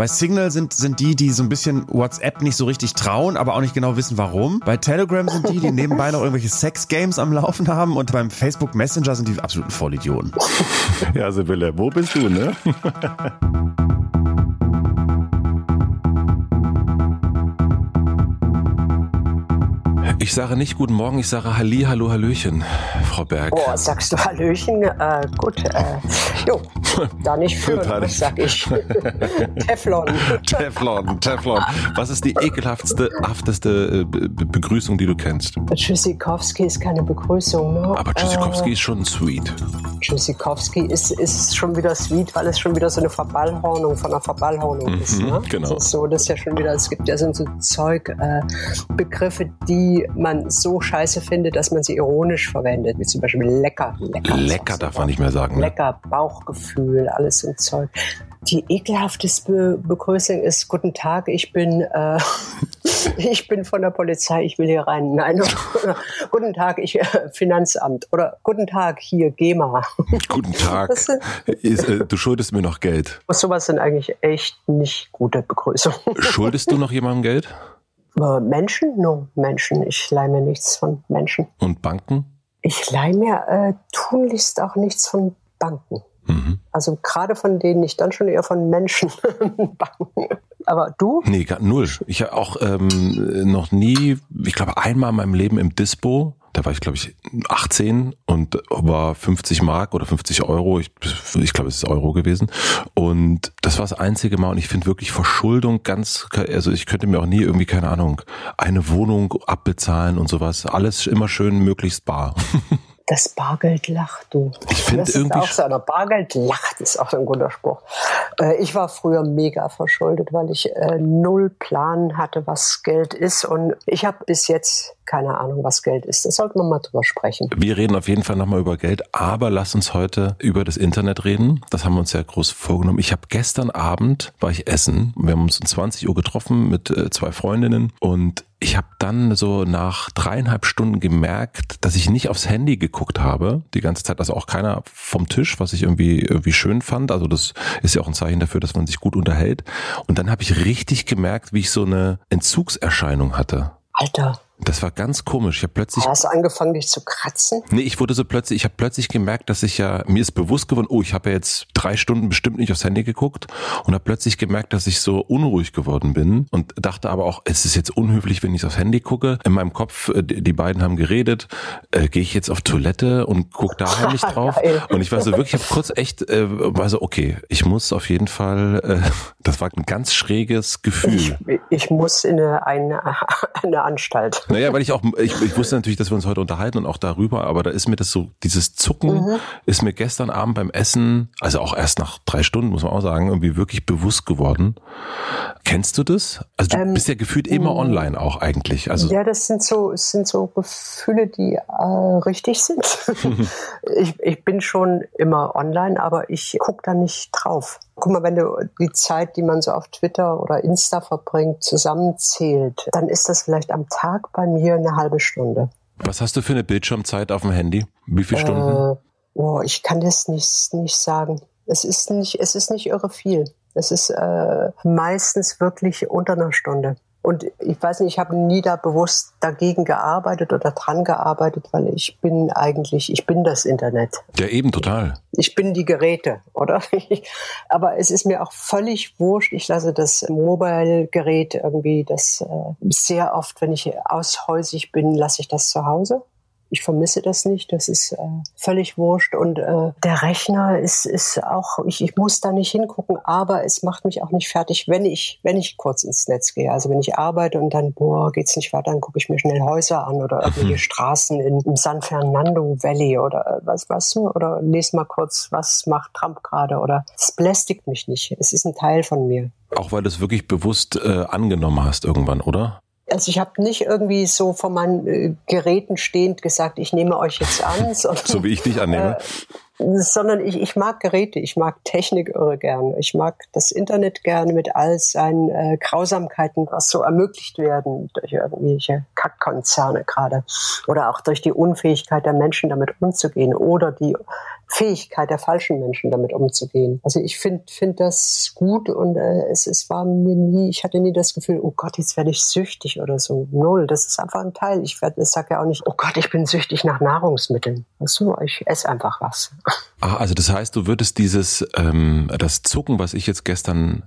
Bei Signal sind, sind die, die so ein bisschen WhatsApp nicht so richtig trauen, aber auch nicht genau wissen, warum. Bei Telegram sind die, die nebenbei noch irgendwelche Sex-Games am Laufen haben und beim Facebook Messenger sind die absoluten Vollidioten. Ja, Sibylle, wo bist du, ne? Ich sage nicht guten Morgen, ich sage Halli, Hallo, Hallöchen, Frau Berg. Oh, sagst du Hallöchen? Äh, gut, äh, jo, da nicht führen, was sag ich. Teflon. Teflon, Teflon. Was ist die ekelhafteste, hafteste äh, Begrüßung, die du kennst? Tschüssikowski ist keine Begrüßung, ne? Aber Tschüssikowski äh, ist schon sweet. Tschüssikowski ist, ist schon wieder sweet, weil es schon wieder so eine Verballhornung von einer Verballhornung mhm, ist. Ne? Genau. Das ist so, das ist ja schon wieder, es gibt ja so, so Zeug, äh, Begriffe, die man so scheiße findet, dass man sie ironisch verwendet, wie zum Beispiel lecker. Lecker, lecker darf man nicht mehr sagen. Ne? Lecker, Bauchgefühl, alles so Zeug. Die ekelhafteste Begrüßung ist Guten Tag, ich bin äh, ich bin von der Polizei, ich will hier rein. Nein, guten Tag, ich äh, Finanzamt oder guten Tag hier GEMA. Guten Tag. Ist, äh, du schuldest mir noch Geld. Sowas sind eigentlich echt nicht gute Begrüßungen. Schuldest du noch jemandem Geld? Äh, Menschen? No, Menschen. Ich leih mir nichts von Menschen. Und Banken? Ich leih mir äh, tunlichst auch nichts von Banken. Mhm. Also gerade von denen nicht, dann schon eher von Menschen. Banken. Aber du? Nee, gar null. Ich habe auch ähm, noch nie, ich glaube einmal in meinem Leben im Dispo da war ich glaube ich 18 und war 50 Mark oder 50 Euro, ich, ich glaube es ist Euro gewesen und das war das einzige Mal und ich finde wirklich Verschuldung ganz, also ich könnte mir auch nie irgendwie, keine Ahnung, eine Wohnung abbezahlen und sowas, alles immer schön möglichst bar. Das Bargeld lacht, du. Ich finde irgendwie. Auch so, einer Bargeld lacht ist auch ein guter Spruch. Äh, ich war früher mega verschuldet, weil ich äh, null Plan hatte, was Geld ist. Und ich habe bis jetzt keine Ahnung, was Geld ist. Das sollten wir mal drüber sprechen. Wir reden auf jeden Fall nochmal über Geld, aber lass uns heute über das Internet reden. Das haben wir uns ja groß vorgenommen. Ich habe gestern Abend, war ich essen. Wir haben uns um 20 Uhr getroffen mit äh, zwei Freundinnen und ich habe dann so nach dreieinhalb Stunden gemerkt, dass ich nicht aufs Handy geguckt habe, die ganze Zeit, also auch keiner vom Tisch, was ich irgendwie irgendwie schön fand. Also das ist ja auch ein Zeichen dafür, dass man sich gut unterhält. Und dann habe ich richtig gemerkt, wie ich so eine Entzugserscheinung hatte. Alter. Das war ganz komisch. Ich habe plötzlich. Hast du angefangen, dich zu kratzen? Nee, ich wurde so plötzlich, ich habe plötzlich gemerkt, dass ich ja, mir ist bewusst geworden, oh, ich habe ja jetzt drei Stunden bestimmt nicht aufs Handy geguckt und habe plötzlich gemerkt, dass ich so unruhig geworden bin und dachte aber auch, es ist jetzt unhöflich, wenn ich aufs Handy gucke. In meinem Kopf, äh, die beiden haben geredet, äh, gehe ich jetzt auf Toilette und guck da heimlich drauf. und ich war so wirklich, ich habe kurz echt, äh, war so, okay, ich muss auf jeden Fall, äh, das war ein ganz schräges Gefühl. Ich, ich muss in eine, eine, eine Anstalt. Naja, weil ich auch, ich, ich wusste natürlich, dass wir uns heute unterhalten und auch darüber, aber da ist mir das so, dieses Zucken mhm. ist mir gestern Abend beim Essen, also auch erst nach drei Stunden, muss man auch sagen, irgendwie wirklich bewusst geworden. Kennst du das? Also du ähm, bist ja gefühlt immer online auch eigentlich. Also ja, das sind so, es sind so Gefühle, die äh, richtig sind. ich, ich bin schon immer online, aber ich gucke da nicht drauf. Guck mal, wenn du die Zeit, die man so auf Twitter oder Insta verbringt, zusammenzählt, dann ist das vielleicht am Tag bei mir eine halbe Stunde. Was hast du für eine Bildschirmzeit auf dem Handy? Wie viele Stunden? Äh, oh, ich kann das nicht, nicht sagen. Es ist nicht, es ist nicht irre viel. Es ist äh, meistens wirklich unter einer Stunde. Und ich weiß nicht, ich habe nie da bewusst dagegen gearbeitet oder dran gearbeitet, weil ich bin eigentlich, ich bin das Internet. Ja, eben total. Ich bin die Geräte, oder? Aber es ist mir auch völlig wurscht. Ich lasse das Mobile-Gerät irgendwie, das äh, sehr oft, wenn ich aushäusig bin, lasse ich das zu Hause. Ich vermisse das nicht, das ist äh, völlig wurscht. Und äh, der Rechner ist, ist auch, ich, ich muss da nicht hingucken, aber es macht mich auch nicht fertig, wenn ich, wenn ich kurz ins Netz gehe. Also wenn ich arbeite und dann, boah, geht's nicht weiter, dann gucke ich mir schnell Häuser an oder irgendwelche mhm. Straßen in, im San Fernando Valley oder äh, was weißt du, oder lese mal kurz, was macht Trump gerade oder es belästigt mich nicht. Es ist ein Teil von mir. Auch weil du es wirklich bewusst äh, angenommen hast irgendwann, oder? Also ich habe nicht irgendwie so von meinen äh, Geräten stehend gesagt, ich nehme euch jetzt an. Sondern, so wie ich dich annehme. Äh, sondern ich, ich mag Geräte, ich mag Technik irre gern. Ich mag das Internet gerne mit all seinen äh, Grausamkeiten, was so ermöglicht werden durch irgendwelche Kackkonzerne gerade. Oder auch durch die Unfähigkeit der Menschen damit umzugehen. Oder die Fähigkeit der falschen Menschen damit umzugehen. Also ich finde find das gut und äh, es, es war mir nie, ich hatte nie das Gefühl, oh Gott, jetzt werde ich süchtig oder so. Null, das ist einfach ein Teil. Ich, werd, ich sage ja auch nicht, oh Gott, ich bin süchtig nach Nahrungsmitteln. So, ich esse einfach was. Ah, also das heißt, du würdest dieses, ähm, das Zucken, was ich jetzt gestern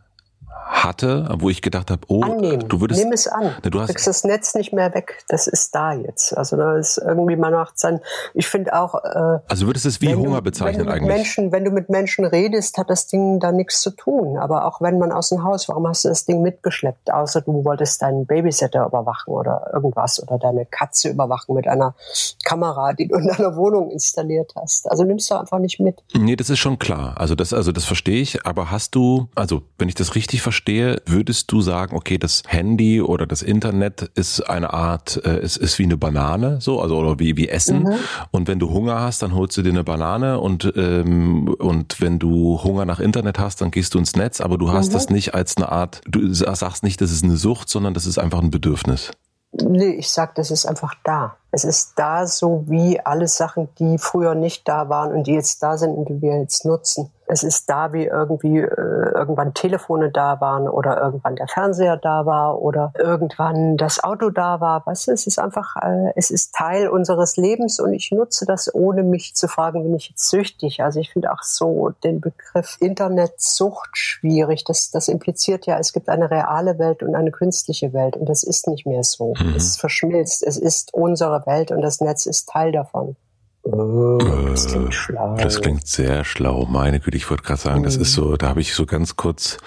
hatte, wo ich gedacht habe, oh, Annehmen. du würdest. Nimm es an. Ne, du hast, kriegst das Netz nicht mehr weg. Das ist da jetzt. Also da ist irgendwie man macht sein. Ich finde auch. Äh, also würdest du es wie Hunger bezeichnen wenn eigentlich? Menschen, wenn du mit Menschen redest, hat das Ding da nichts zu tun. Aber auch wenn man aus dem Haus, warum hast du das Ding mitgeschleppt? Außer du wolltest deinen Babysitter überwachen oder irgendwas oder deine Katze überwachen mit einer Kamera, die du in deiner Wohnung installiert hast. Also nimmst du einfach nicht mit. Nee, das ist schon klar. Also das, also das verstehe ich. Aber hast du, also wenn ich das richtig verstehe verstehe, würdest du sagen, okay, das Handy oder das Internet ist eine Art, äh, ist, ist wie eine Banane, so, also oder wie, wie Essen. Mhm. Und wenn du Hunger hast, dann holst du dir eine Banane und, ähm, und wenn du Hunger nach Internet hast, dann gehst du ins Netz, aber du hast mhm. das nicht als eine Art, du sagst nicht, das ist eine Sucht, sondern das ist einfach ein Bedürfnis. Nee, ich sag, das ist einfach da. Es ist da so wie alle Sachen, die früher nicht da waren und die jetzt da sind und die wir jetzt nutzen. Es ist da, wie irgendwie äh, irgendwann Telefone da waren oder irgendwann der Fernseher da war oder irgendwann das Auto da war. Weißt du, es ist einfach, äh, es ist Teil unseres Lebens und ich nutze das, ohne mich zu fragen, bin ich jetzt süchtig. Also ich finde auch so den Begriff Internetsucht schwierig. Das, das impliziert ja, es gibt eine reale Welt und eine künstliche Welt und das ist nicht mehr so. Mhm. Es verschmilzt. Es ist unsere Welt und das Netz ist Teil davon. Oh, das klingt schlau. Das klingt sehr schlau. Meine Güte, ich wollte gerade sagen, mhm. das ist so, da habe ich so ganz kurz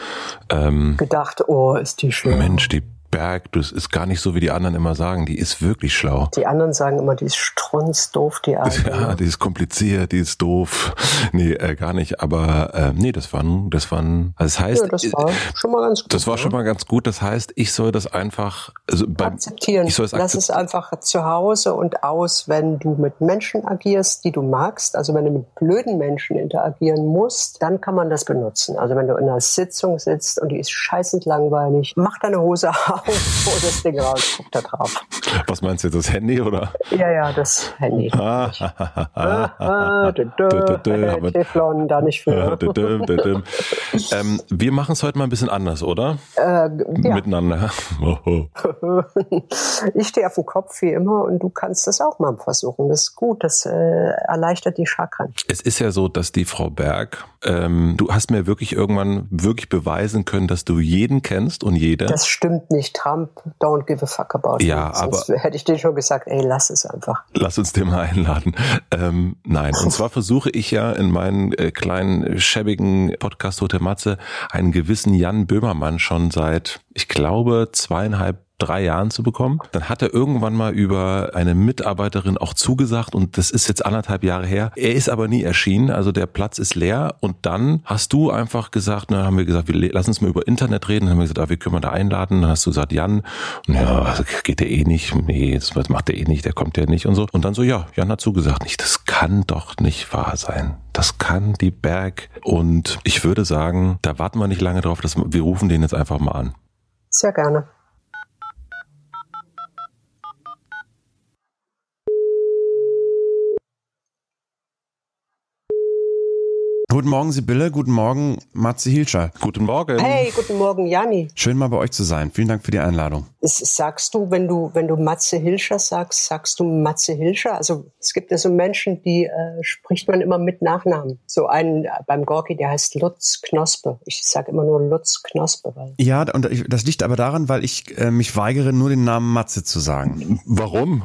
ähm, gedacht, oh, ist die schlau. Mensch, die Berg, das ist gar nicht so, wie die anderen immer sagen. Die ist wirklich schlau. Die anderen sagen immer, die ist strunzdoof, die Alte. Ja, die ist kompliziert, die ist doof. Nee, äh, gar nicht. Aber äh, nee, das war, das war, also das heißt, ja, das war schon mal ganz gut. Das war ne? schon mal ganz gut. Das heißt, ich soll das einfach also beim, akzeptieren. Ich soll es Lass es einfach zu Hause und aus, wenn du mit Menschen agierst, die du magst. Also wenn du mit blöden Menschen interagieren musst, dann kann man das benutzen. Also wenn du in einer Sitzung sitzt und die ist scheißend langweilig, mach deine Hose auf hol das Ding raus, guck da drauf. Was meinst du, das Handy oder? Ja, ja, das Handy. Ah, Teflon, da nicht für. ähm, wir machen es heute mal ein bisschen anders, oder? Äh, ja. Miteinander. ich stehe auf dem Kopf wie immer und du kannst das auch mal versuchen. Das ist gut, das äh, erleichtert die Chakren. Es ist ja so, dass die Frau Berg, ähm, du hast mir wirklich irgendwann wirklich beweisen können, dass du jeden kennst und jede. Das stimmt nicht. Trump, don't give a fuck about ja, it. Sonst aber hätte ich dir schon gesagt, ey, lass es einfach. Lass uns den mal einladen. Ähm, nein, und zwar versuche ich ja in meinen äh, kleinen, schäbigen Podcast Hotel Matze einen gewissen Jan Böhmermann schon seit, ich glaube, zweieinhalb drei Jahren zu bekommen. Dann hat er irgendwann mal über eine Mitarbeiterin auch zugesagt und das ist jetzt anderthalb Jahre her. Er ist aber nie erschienen, also der Platz ist leer und dann hast du einfach gesagt, dann haben wir gesagt, wir lassen uns mal über Internet reden. Dann haben wir gesagt, ah, wir können wir da einladen. Dann hast du gesagt, Jan, ja, geht der eh nicht. Nee, das macht er eh nicht, der kommt ja nicht und so. Und dann so, ja, Jan hat zugesagt. Nicht, das kann doch nicht wahr sein. Das kann die Berg. Und ich würde sagen, da warten wir nicht lange drauf, dass wir rufen den jetzt einfach mal an. Sehr gerne. Guten Morgen, Sibylle. Gguten Morgen, Matze Hilscher. Guten Morgen. Hey, guten Morgen, Janni. Schön mal bei euch zu sein. Vielen Dank für die Einladung. Sagst du, wenn du, wenn du Matze Hilscher sagst, sagst du Matze Hilscher? Also es gibt ja so Menschen, die äh, spricht man immer mit Nachnamen. So einen äh, beim Gorki, der heißt Lutz Knospe. Ich sage immer nur Lutz Knospe. Weil ja, und das liegt aber daran, weil ich äh, mich weigere, nur den Namen Matze zu sagen. Warum?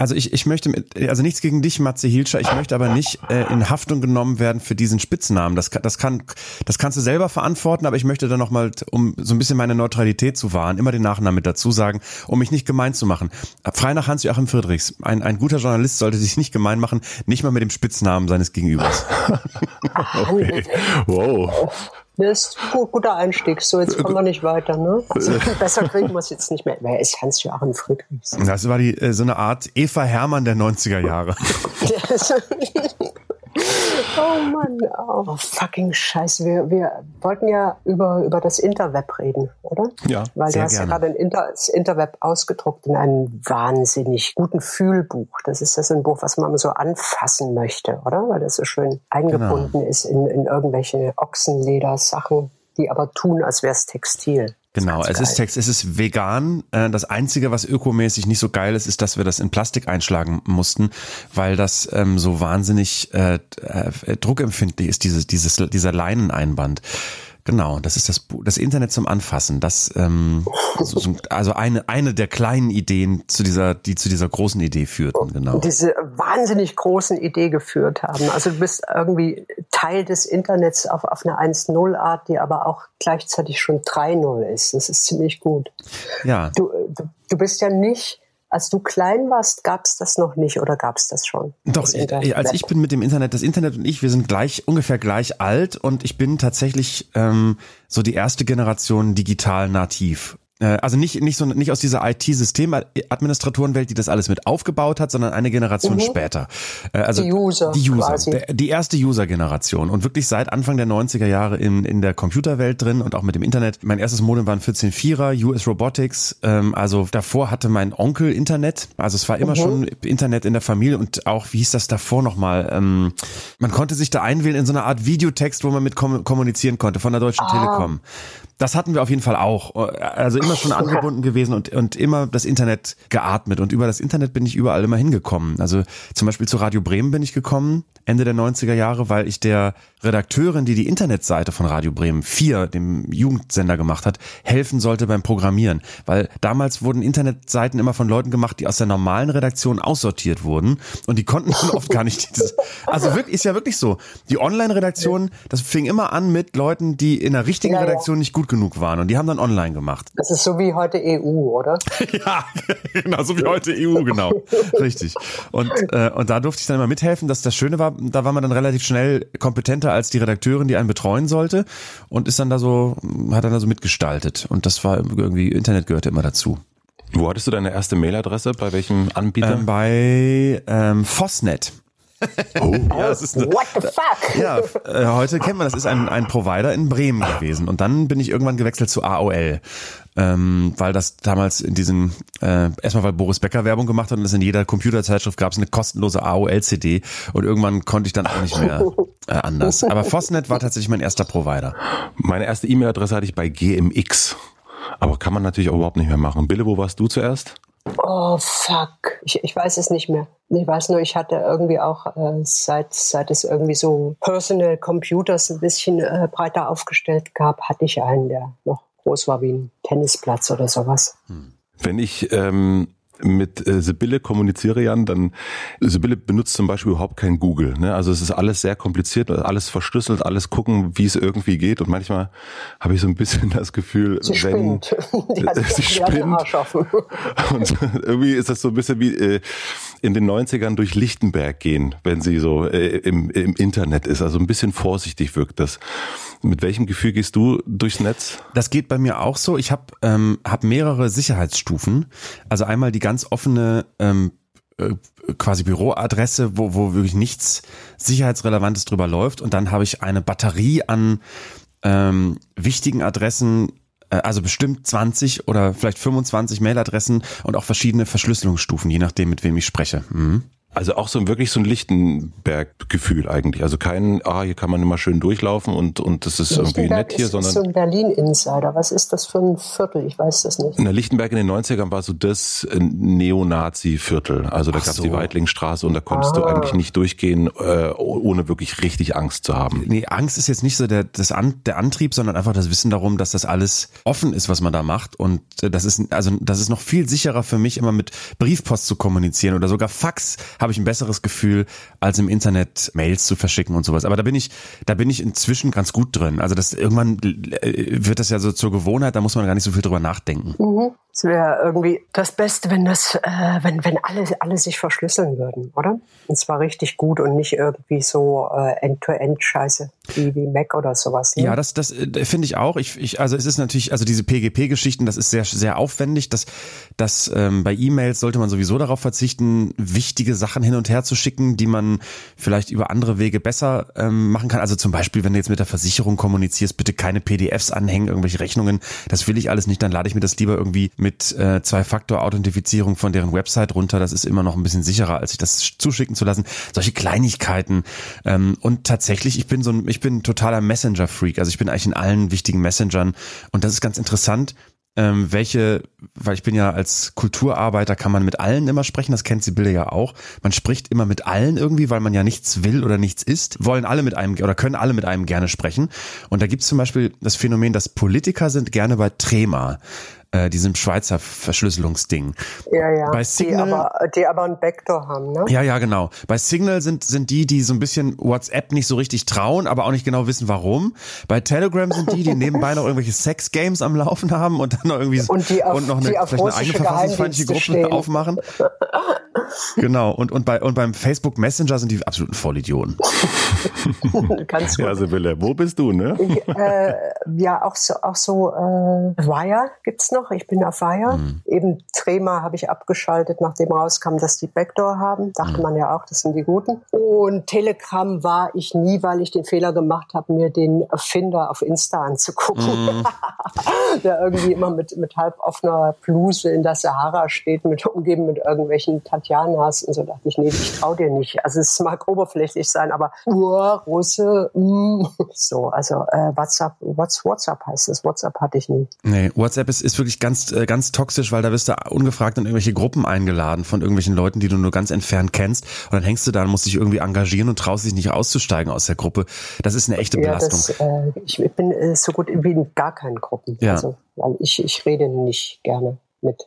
Also ich, ich möchte, mit, also nichts gegen dich, Matze Hilscher. Ich möchte aber nicht äh, in Haftung genommen werden für diesen Spitznamen. Spitznamen. Das, das, kann, das kannst du selber verantworten, aber ich möchte dann nochmal, um so ein bisschen meine Neutralität zu wahren, immer den Nachnamen mit dazu sagen, um mich nicht gemein zu machen. Frei nach Hans-Joachim Friedrichs. Ein, ein guter Journalist sollte sich nicht gemein machen, nicht mal mit dem Spitznamen seines Gegenübers. okay. Wow. Das ist ein guter Einstieg. So, jetzt kommen wir nicht weiter. Ne? Also, besser kriegen wir es jetzt nicht mehr. Wer ist Hans-Joachim Friedrichs? Das war die, äh, so eine Art Eva Hermann der 90er Jahre. Oh Mann, oh, fucking Scheiße. Wir, wir wollten ja über, über das Interweb reden, oder? Ja, Weil sehr du hast gerne. ja gerade ein Inter, das Interweb ausgedruckt in einem wahnsinnig guten Fühlbuch. Das ist das ein Buch, was man so anfassen möchte, oder? Weil das so schön eingebunden Genau. ist in, in irgendwelche Ochsenledersachen, die aber tun, als wäre es Textil. Genau, es ist. Text, es ist vegan. Äh, Das Einzige, was ökomäßig nicht so geil ist, ist, dass wir das in Plastik einschlagen mussten, weil das ähm, so wahnsinnig äh, äh, druckempfindlich ist, dieses, dieses, dieser Leineneinband. Genau, das ist das, das Internet zum Anfassen. Das, ähm, so, so, also eine, eine der kleinen Ideen zu dieser, die zu dieser großen Idee führten, genau. diese wahnsinnig großen Idee geführt haben. Also du bist irgendwie Teil des Internets auf, auf eine 1.0-Art, die aber auch gleichzeitig schon 3.0 ist. Das ist ziemlich gut. Ja, Du, du, du bist ja nicht, als du klein warst, gab es das noch nicht oder gab es das schon? Doch, Das ich, als ich bin mit dem Internet, das Internet und ich, wir sind gleich, ungefähr gleich alt und ich bin tatsächlich ähm, so die erste Generation digital nativ. Äh, Also nicht, nicht so, nicht aus dieser IT-Systemadministratorenwelt, die das alles mit aufgebaut hat, sondern eine Generation später. Äh, Also Mhm. Die User Die User, der, die erste User-Generation und wirklich seit Anfang der 90er Jahre in, in der Computerwelt drin und auch mit dem Internet. Mein erstes Modem war ein 14.4er, US Robotics. Ähm, also davor hatte mein Onkel Internet. Also es war immer schon Internet in der Familie und auch, wie hieß das davor nochmal? Ähm, man konnte sich da einwählen in so eine Art Videotext, wo man mit kom kommunizieren konnte von der Deutschen Telekom. Das hatten wir auf jeden Fall auch. Also immer schon angebunden gewesen und, und immer das Internet geatmet. Und über das Internet bin ich überall immer hingekommen. Also zum Beispiel zu Radio Bremen bin ich gekommen, Ende der 90er Jahre, weil ich der Redakteurin, die die Internetseite von Radio Bremen 4, dem Jugendsender gemacht hat, helfen sollte beim Programmieren. Weil damals wurden Internetseiten immer von Leuten gemacht, die aus der normalen Redaktion aussortiert wurden. Und die konnten dann oft gar nicht dieses, also wirklich, ist ja wirklich so. Die Online-Redaktion, das fing immer an mit Leuten, die in der richtigen. Redaktion nicht gut genug waren. Und die haben dann online gemacht. Das ist so wie heute EU, oder? Ja, genau, so wie heute EU, genau. Richtig. Und, äh, und da durfte ich dann immer mithelfen. dass das Schöne war, da war man dann relativ schnell kompetenter als die Redakteurin, die einen betreuen sollte und ist dann da so, hat dann da so mitgestaltet. Und das war irgendwie, Internet gehörte immer dazu. Wo hattest du deine erste Mailadresse? Bei welchem Anbieter? Ähm, bei ähm, Fosnet. oh. Ja, das ist eine, What the fuck? ja, äh, heute kennt man, das ist ein, ein Provider in Bremen gewesen. Und dann bin ich irgendwann gewechselt zu AOL. Ähm, weil das damals in diesen, äh, erstmal weil Boris Becker Werbung gemacht hat und es in jeder Computerzeitschrift gab es eine kostenlose AOL-CD und irgendwann konnte ich dann auch nicht mehr äh, anders. Aber Fosnet war tatsächlich mein erster Provider. Meine erste E-Mail-Adresse hatte ich bei GMX. Aber kann man natürlich auch überhaupt nicht mehr machen. Bille, wo warst du zuerst? Oh, fuck. Ich, ich weiß es nicht mehr. Ich weiß nur, ich hatte irgendwie auch, äh, seit, seit es irgendwie so Personal Computers ein bisschen äh, breiter aufgestellt gab, hatte ich einen, der noch groß war wie ein Tennisplatz oder sowas. Wenn ich ähm, mit äh, Sibylle kommuniziere, Jan, dann Sibylle benutzt zum Beispiel überhaupt kein Google. Ne? Also es ist alles sehr kompliziert, alles verschlüsselt, alles gucken, wie es irgendwie geht. Und manchmal habe ich so ein bisschen das Gefühl, Sie wenn spinnt. Die hat, sie spinnt. Und irgendwie ist das so ein bisschen wie äh, in den 90ern durch Lichtenberg gehen, wenn sie so äh, im, im Internet ist. Also ein bisschen vorsichtig wirkt das. Mit welchem Gefühl gehst du durchs Netz? Das geht bei mir auch so. Ich habe ähm, hab mehrere Sicherheitsstufen. Also einmal die ganz offene ähm, äh, quasi Büroadresse, wo, wo wirklich nichts Sicherheitsrelevantes drüber läuft. Und dann habe ich eine Batterie an ähm, wichtigen Adressen, äh, also bestimmt 20 oder vielleicht 25 Mailadressen und auch verschiedene Verschlüsselungsstufen, je nachdem, mit wem ich spreche. Mhm. Also auch so ein wirklich so ein Lichtenberg-Gefühl eigentlich. Also kein, ah, hier kann man immer schön durchlaufen und, und das ist irgendwie nett hier, ist, ist so sondern ein Berlin-Insider. Was ist das für ein Viertel? Ich weiß das nicht. in der Lichtenberg in den 90ern war so das äh, Neonazi-Viertel. Also da Ach gab's so. die Weitlingstraße und da konntest du Ah. eigentlich nicht durchgehen, äh, ohne wirklich richtig Angst zu haben. Nee, Angst ist jetzt nicht so der, das An, der Antrieb, sondern einfach das Wissen darum, dass das alles offen ist, was man da macht. Und äh, das ist, also das ist noch viel sicherer für mich, immer mit Briefpost zu kommunizieren oder sogar Fax habe ich ein besseres Gefühl, als im Internet Mails zu verschicken und sowas. Aber da bin ich, da bin ich inzwischen ganz gut drin. Also das irgendwann äh, wird das ja so zur Gewohnheit, da muss man gar nicht so viel drüber nachdenken. Mhm. Es wäre irgendwie das Beste, wenn das, äh, wenn, wenn alle, alle sich verschlüsseln würden, oder? Und zwar richtig gut und nicht irgendwie so äh, End-to-End-Scheiße wie, wie Mac oder sowas. Ne? Ja, das, das äh, finde ich auch. Ich, ich, also es ist natürlich, also diese PGP-Geschichten, das ist sehr, sehr aufwendig. Das, das ähm, bei E-Mails sollte man sowieso darauf verzichten, wichtige Sachen hin und her zu schicken, die man vielleicht über andere Wege besser ähm, machen kann. Also zum Beispiel, wenn du jetzt mit der Versicherung kommunizierst, bitte keine PDFs anhängen, irgendwelche Rechnungen. Das will ich alles nicht. Dann lade ich mir das lieber irgendwie mit mit äh, Zwei-Faktor-Authentifizierung von deren Website runter. Das ist immer noch ein bisschen sicherer, als sich das zuschicken zu lassen. Solche Kleinigkeiten. Ähm, und tatsächlich, ich bin so ein, ich bin ein totaler Messenger-Freak. Also ich bin eigentlich in allen wichtigen Messengern. Und das ist ganz interessant ähm, welche, weil ich bin ja als Kulturarbeiter, kann man mit allen immer sprechen, das kennt Sibylle ja auch. Man spricht immer mit allen irgendwie, weil man ja nichts will oder nichts ist, wollen alle mit einem oder können alle mit einem gerne sprechen. Und da gibt es zum Beispiel das Phänomen, dass Politiker sind gerne bei Trema äh, diesem Schweizer Verschlüsselungsding. Ja, ja. Bei Signal, die, aber, die aber ein Backdoor haben, ne? Ja, ja, genau. Bei Signal sind, sind die, die so ein bisschen WhatsApp nicht so richtig trauen, aber auch nicht genau wissen, warum. Bei Telegram sind die, die nebenbei noch irgendwelche Sex-Games am Laufen haben und dann noch irgendwie und, die auf, und noch eine, vielleicht eine eigene verfassungsfeindliche Gruppe stehen. aufmachen. genau. Und, und, bei, und beim Facebook Messenger sind die absoluten Vollidioten. Ganz gut. Ja, Sibylle, wo bist du, ne? äh, ja, auch so, auch so äh, Wire gibt's noch noch. Ich bin auf Wire. Mhm. Eben Trema habe ich abgeschaltet, nachdem rauskam, dass die Backdoor haben. Dachte mhm. man ja auch, das sind die Guten. Und Telegram war ich nie, weil ich den Fehler gemacht habe, mir den Erfinder auf Insta anzugucken. Mhm. Der irgendwie immer mit, mit halb offener Bluse in der Sahara steht, mit umgeben mit irgendwelchen Tatjanas. Und so dachte ich, nee, ich trau dir nicht. Also es mag oberflächlich sein, aber Russe, mm. so, also äh, WhatsApp, WhatsApp heißt es. WhatsApp hatte ich nie. Nee, WhatsApp ist, ist wirklich wirklich ganz, äh, ganz toxisch, weil da wirst du ungefragt in irgendwelche Gruppen eingeladen von irgendwelchen Leuten, die du nur ganz entfernt kennst. Und dann hängst du da und musst dich irgendwie engagieren und traust dich nicht auszusteigen aus der Gruppe. Das ist eine echte Belastung. Ja, das, äh, ich bin äh, so gut wie in gar keinen Gruppen. Ja. Also, weil ich, ich rede nicht gerne mit.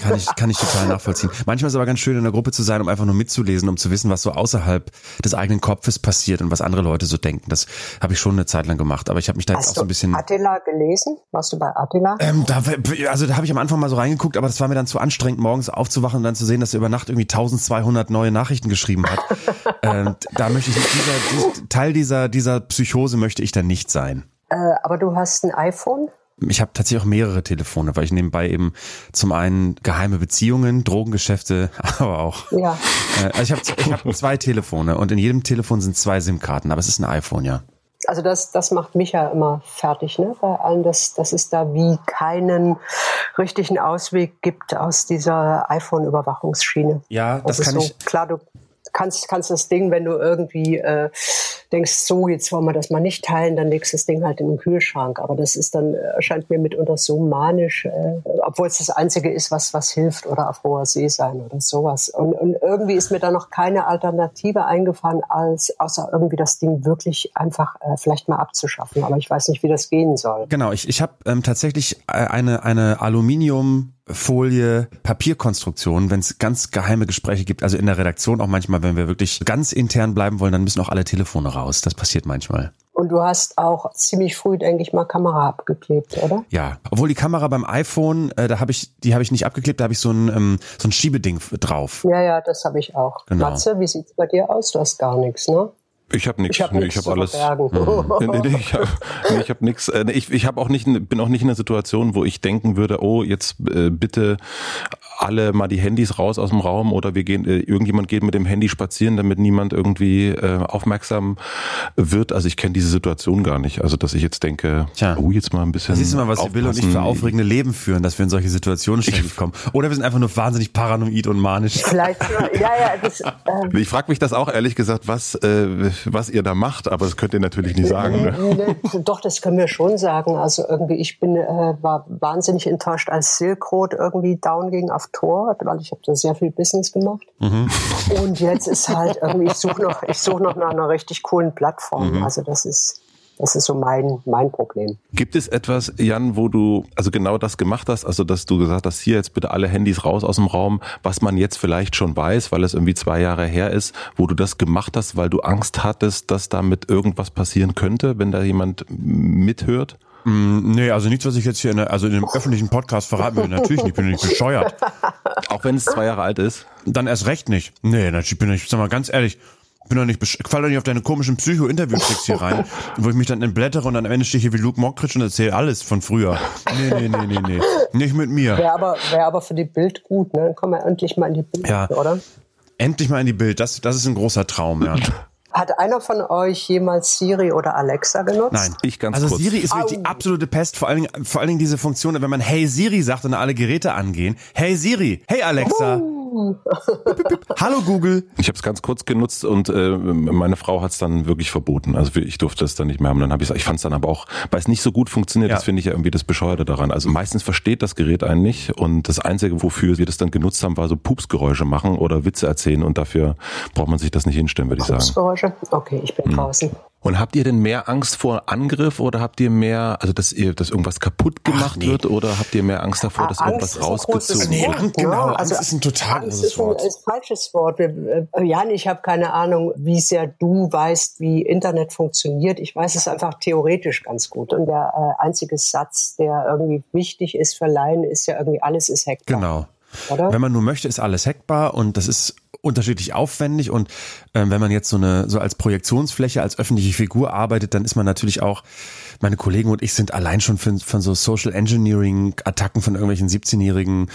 Kann ich, kann ich total nachvollziehen. Manchmal ist es aber ganz schön, in der Gruppe zu sein, um einfach nur mitzulesen, um zu wissen, was so außerhalb des eigenen Kopfes passiert und was andere Leute so denken. Das habe ich schon eine Zeit lang gemacht, aber ich habe mich da Hast jetzt auch so ein bisschen. Attila gelesen? Warst du bei Attila? Ähm, da, also da habe ich am Anfang mal so reingeguckt, aber das war mir dann zu anstrengend, morgens aufzuwachen und dann zu sehen, dass er über Nacht irgendwie 1200 neue Nachrichten geschrieben hat. ähm, da möchte ich nicht, dieser, dieser Teil dieser, dieser Psychose möchte ich dann nicht sein. Äh, aber du hast ein iPhone? Ich habe tatsächlich auch mehrere Telefone, weil ich nebenbei eben zum einen geheime Beziehungen, Drogengeschäfte, aber auch. Ja. Äh, also ich habe ich hab zwei Telefone und in jedem Telefon sind zwei SIM-Karten, aber es ist ein iPhone, ja. Also das, das macht mich ja immer fertig, ne? Bei allen, dass, dass es da wie keinen richtigen Ausweg gibt aus dieser iPhone-Überwachungsschiene. Ja, das, das kann so, ich. Klar, du kannst, kannst das Ding, wenn du irgendwie äh, denkst, so, jetzt wollen wir das mal nicht teilen, dann legst du das Ding halt in den Kühlschrank. Aber das ist dann, erscheint äh, mir mitunter so manisch, äh, obwohl es das Einzige ist, was, was hilft oder auf hoher See sein oder sowas. Und, und irgendwie ist mir da noch keine Alternative eingefallen, als außer irgendwie das Ding wirklich einfach äh, vielleicht mal abzuschaffen. Aber ich weiß nicht, wie das gehen soll. Genau, ich, ich habe ähm, tatsächlich äh, eine, eine Aluminium Folie, Papierkonstruktion, wenn es ganz geheime Gespräche gibt, also in der Redaktion auch manchmal, wenn wir wirklich ganz intern bleiben wollen, dann müssen auch alle Telefone raus. Das passiert manchmal. Und du hast auch ziemlich früh, denke ich mal, Kamera abgeklebt, oder? Ja, obwohl die Kamera beim iPhone, äh, da habe ich, die habe ich nicht abgeklebt, da habe ich so ein ähm, so ein Schiebeding drauf. Ja, ja, das habe ich auch. Genau. Matze, wie sieht's bei dir aus? Du hast gar nichts, ne? Ich habe nichts. Ich habe nee, hab alles. Mhm. nee, nee, ich habe nee, hab nichts. Äh, ich, ich hab auch nicht, bin auch nicht in einer Situation, wo ich denken würde, oh, jetzt äh, bitte alle mal die Handys raus aus dem Raum oder wir gehen, äh, irgendjemand geht mit dem Handy spazieren, damit niemand irgendwie äh, aufmerksam wird. Also ich kenne diese Situation gar nicht. Also dass ich jetzt denke, Tja. oh, jetzt mal ein bisschen. siehst du mal, was Bill und ich für aufregende Leben führen, dass wir in solche Situationen ständig kommen. Oder wir sind einfach nur wahnsinnig paranoid und manisch. Vielleicht, ja, ja. Das, ähm. Ich frage mich das auch ehrlich gesagt, was, äh, was ihr da macht, aber das könnt ihr natürlich nicht sagen. Ne? Doch, das können wir schon sagen. Also irgendwie, ich bin, äh, war wahnsinnig enttäuscht, als Silk Road irgendwie down ging auf Tor, weil ich habe da sehr viel Business gemacht. Mhm. Und jetzt ist halt irgendwie, ich suche noch, ich suche noch nach einer richtig coolen Plattform. Mhm. Also das ist, das ist so mein, mein Problem. Gibt es etwas, Jan, wo du also genau das gemacht hast, also dass du gesagt hast, hier jetzt bitte alle Handys raus aus dem Raum, was man jetzt vielleicht schon weiß, weil es irgendwie zwei Jahre her ist, wo du das gemacht hast, weil du Angst hattest, dass damit irgendwas passieren könnte, wenn da jemand mithört? Mm, nee, also nichts, was ich jetzt hier in, der, also in einem öffentlichen Podcast verraten will. Natürlich nicht, ich bin nicht bescheuert. Auch wenn es zwei Jahre alt ist? Dann erst recht nicht. Nee, natürlich bin ich, sag mal ganz ehrlich, bin doch nicht, ich fall doch nicht auf deine komischen Psycho-Interview-Tricks hier rein, wo ich mich dann entblättere und dann am Ende stehe ich hier wie Luke Mockridge und erzähle alles von früher. Nee, nee, nee, nee, nee. Nicht mit mir. Wäre aber, wär aber für die Bild gut, ne? Dann kommen wir endlich mal in die Bild, ja. oder? Endlich mal in die Bild. Das, das ist ein großer Traum, ja. Hat einer von euch jemals Siri oder Alexa genutzt? Nein, ich ganz also kurz. Also Siri ist wirklich die absolute Pest, vor allen, Dingen, vor allen Dingen diese Funktion, wenn man Hey Siri sagt und alle Geräte angehen. Hey Siri, hey Alexa. Oh. Hallo Google. Ich habe es ganz kurz genutzt und äh, meine Frau hat es dann wirklich verboten. Also ich durfte es dann nicht mehr haben. Dann habe ich ich fand es dann aber auch, weil es nicht so gut funktioniert, ja. das finde ich ja irgendwie das Bescheuerte daran. Also meistens versteht das Gerät einen nicht und das Einzige, wofür wir das dann genutzt haben, war so Pupsgeräusche machen oder Witze erzählen und dafür braucht man sich das nicht hinstellen, würde ich sagen. Pupsgeräusche? Okay, ich bin hm. draußen. Und habt ihr denn mehr Angst vor Angriff oder habt ihr mehr, also dass ihr, dass irgendwas kaputt gemacht nee. wird oder habt ihr mehr Angst davor, dass Angst irgendwas rausgezogen wird? Nee, genau, also Angst ist ein total Angst ist ein, Wort. ist ein falsches Wort. Äh, Jan, ich habe keine Ahnung, wie sehr du weißt, wie Internet funktioniert. Ich weiß es einfach theoretisch ganz gut. Und der äh, einzige Satz, der irgendwie wichtig ist für Laien, ist ja irgendwie alles ist hackbar. Genau. Oder? Wenn man nur möchte, ist alles hackbar und das ist unterschiedlich aufwendig und äh, wenn man jetzt so eine so als Projektionsfläche als öffentliche Figur arbeitet, dann ist man natürlich auch meine Kollegen und ich sind allein schon von, von so Social Engineering Attacken von irgendwelchen 17-jährigen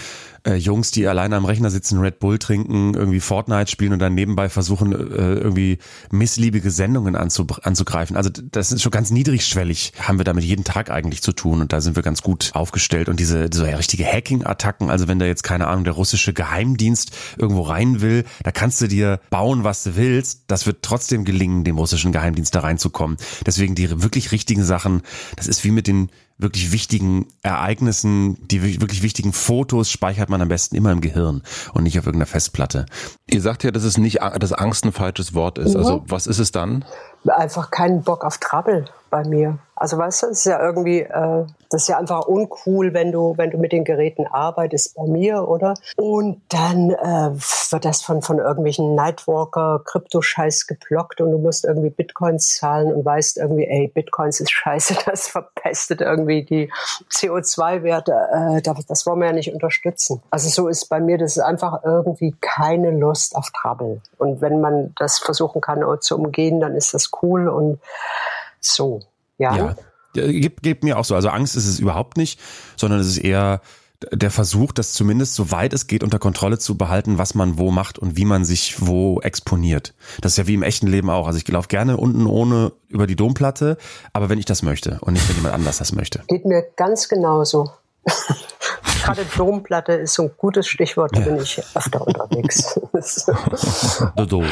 äh, Jungs, die alleine am Rechner sitzen, Red Bull trinken, irgendwie Fortnite spielen und dann nebenbei versuchen, äh, irgendwie missliebige Sendungen anzu, anzugreifen. Also das ist schon ganz niedrigschwellig, haben wir damit jeden Tag eigentlich zu tun und da sind wir ganz gut aufgestellt. Und diese so ja, richtige Hacking-Attacken, also wenn da jetzt, keine Ahnung, der russische Geheimdienst irgendwo rein will, da kannst du dir bauen, was du willst. Das wird trotzdem gelingen, dem russischen Geheimdienst da reinzukommen. Deswegen die wirklich richtigen Sachen, das ist wie mit den wirklich wichtigen Ereignissen, die wirklich wichtigen Fotos speichert man am besten immer im Gehirn und nicht auf irgendeiner Festplatte. Ihr sagt ja, dass es nicht, dass Angst ein falsches Wort ist. Also mhm. Also was ist es dann? Einfach keinen Bock auf Trouble bei mir. Also weißt du, es ist ja irgendwie, äh, das ist ja einfach uncool, wenn du, wenn du mit den Geräten arbeitest bei mir, oder? Und dann äh, wird das von, von irgendwelchen Nightwalker, Krypto-Scheiß geblockt und du musst irgendwie Bitcoins zahlen und weißt irgendwie, ey, Bitcoins ist scheiße, das verpestet irgendwie die CO2-Werte, äh, das, das wollen wir ja nicht unterstützen. Also so ist bei mir, das ist einfach irgendwie keine Lust auf Trouble. Und wenn man das versuchen kann zu umgehen, dann ist das cool und so. Ja. ja. Gibt, gibt mir auch so. Also Angst ist es überhaupt nicht, sondern es ist eher der Versuch, das zumindest so weit es geht unter Kontrolle zu behalten, was man wo macht und wie man sich wo exponiert. Das ist ja wie im echten Leben auch. Also ich laufe gerne unten ohne über die Domplatte, aber wenn ich das möchte und nicht wenn jemand anders das möchte. Geht mir ganz genauso. Gerade Domplatte ist so ein gutes Stichwort, da ja. bin ich öfter unterwegs. Der Dom.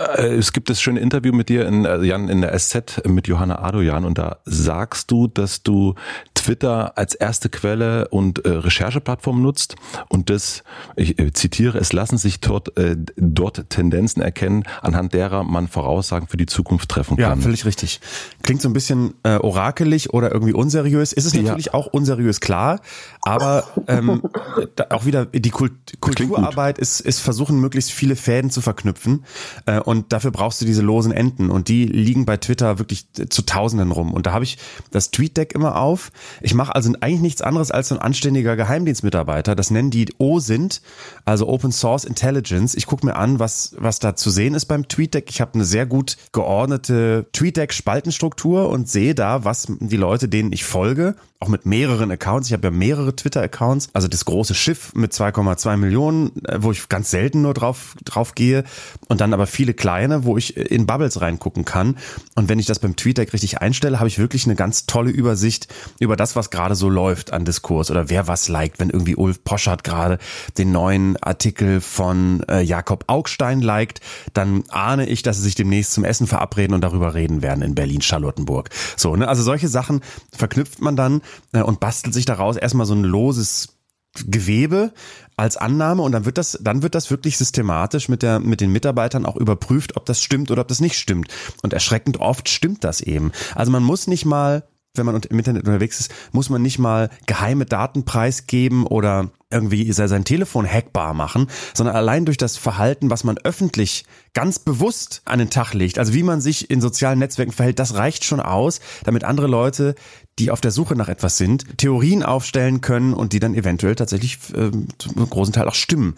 Äh, es gibt das schöne Interview mit dir in, äh, Jan, in der SZ mit Johanna Adoyan und da sagst du, dass du Twitter als erste Quelle und äh, Rechercheplattform nutzt und das, ich äh, zitiere, es lassen sich dort, äh, dort Tendenzen erkennen, anhand derer man Voraussagen für die Zukunft treffen kann. Ja, völlig richtig. Klingt so ein bisschen äh, orakelig oder irgendwie unseriös. Ist es natürlich ja. auch unseriös, klar, aber ähm, auch wieder die Kult Kulturarbeit ist, ist versuchen, möglichst viele Fäden zu verknüpfen äh, und dafür brauchst du diese losen Enden und die liegen bei Twitter wirklich zu Tausenden rum und da habe ich das TweetDeck immer auf ich mache also eigentlich nichts anderes als so ein anständiger Geheimdienstmitarbeiter. Das nennen die OSINT, also Open Source Intelligence. Ich gucke mir an, was, was da zu sehen ist beim TweetDeck. Ich habe eine sehr gut geordnete TweetDeck-Spaltenstruktur und sehe da, was die Leute, denen ich folge, auch mit mehreren Accounts. Ich habe ja mehrere Twitter-Accounts. Also das große Schiff mit 2,2 Millionen, äh, wo ich ganz selten nur drauf, drauf gehe. Und dann aber viele kleine, wo ich in Bubbles reingucken kann. Und wenn ich das beim TweetDeck richtig einstelle, habe ich wirklich eine ganz tolle Übersicht über das, was gerade so läuft an Diskurs oder wer was liked. Wenn irgendwie Ulf Poschert gerade den neuen Artikel von äh, Jakob Augstein liked, dann ahne ich, dass sie sich demnächst zum Essen verabreden und darüber reden werden in Berlin-Charlottenburg. So, ne? Also solche Sachen verknüpft man dann äh, und bastelt sich daraus erstmal so ein loses Gewebe als Annahme und dann wird das, dann wird das wirklich systematisch mit der, mit den Mitarbeitern auch überprüft, ob das stimmt oder ob das nicht stimmt. Und erschreckend oft stimmt das eben. Also man muss nicht mal wenn man im Internet unterwegs ist, muss man nicht mal geheime Daten preisgeben oder irgendwie sein Telefon hackbar machen, sondern allein durch das Verhalten, was man öffentlich ganz bewusst an den Tag legt, also wie man sich in sozialen Netzwerken verhält, das reicht schon aus, damit andere Leute, die auf der Suche nach etwas sind, Theorien aufstellen können und die dann eventuell tatsächlich äh, zum großen Teil auch stimmen.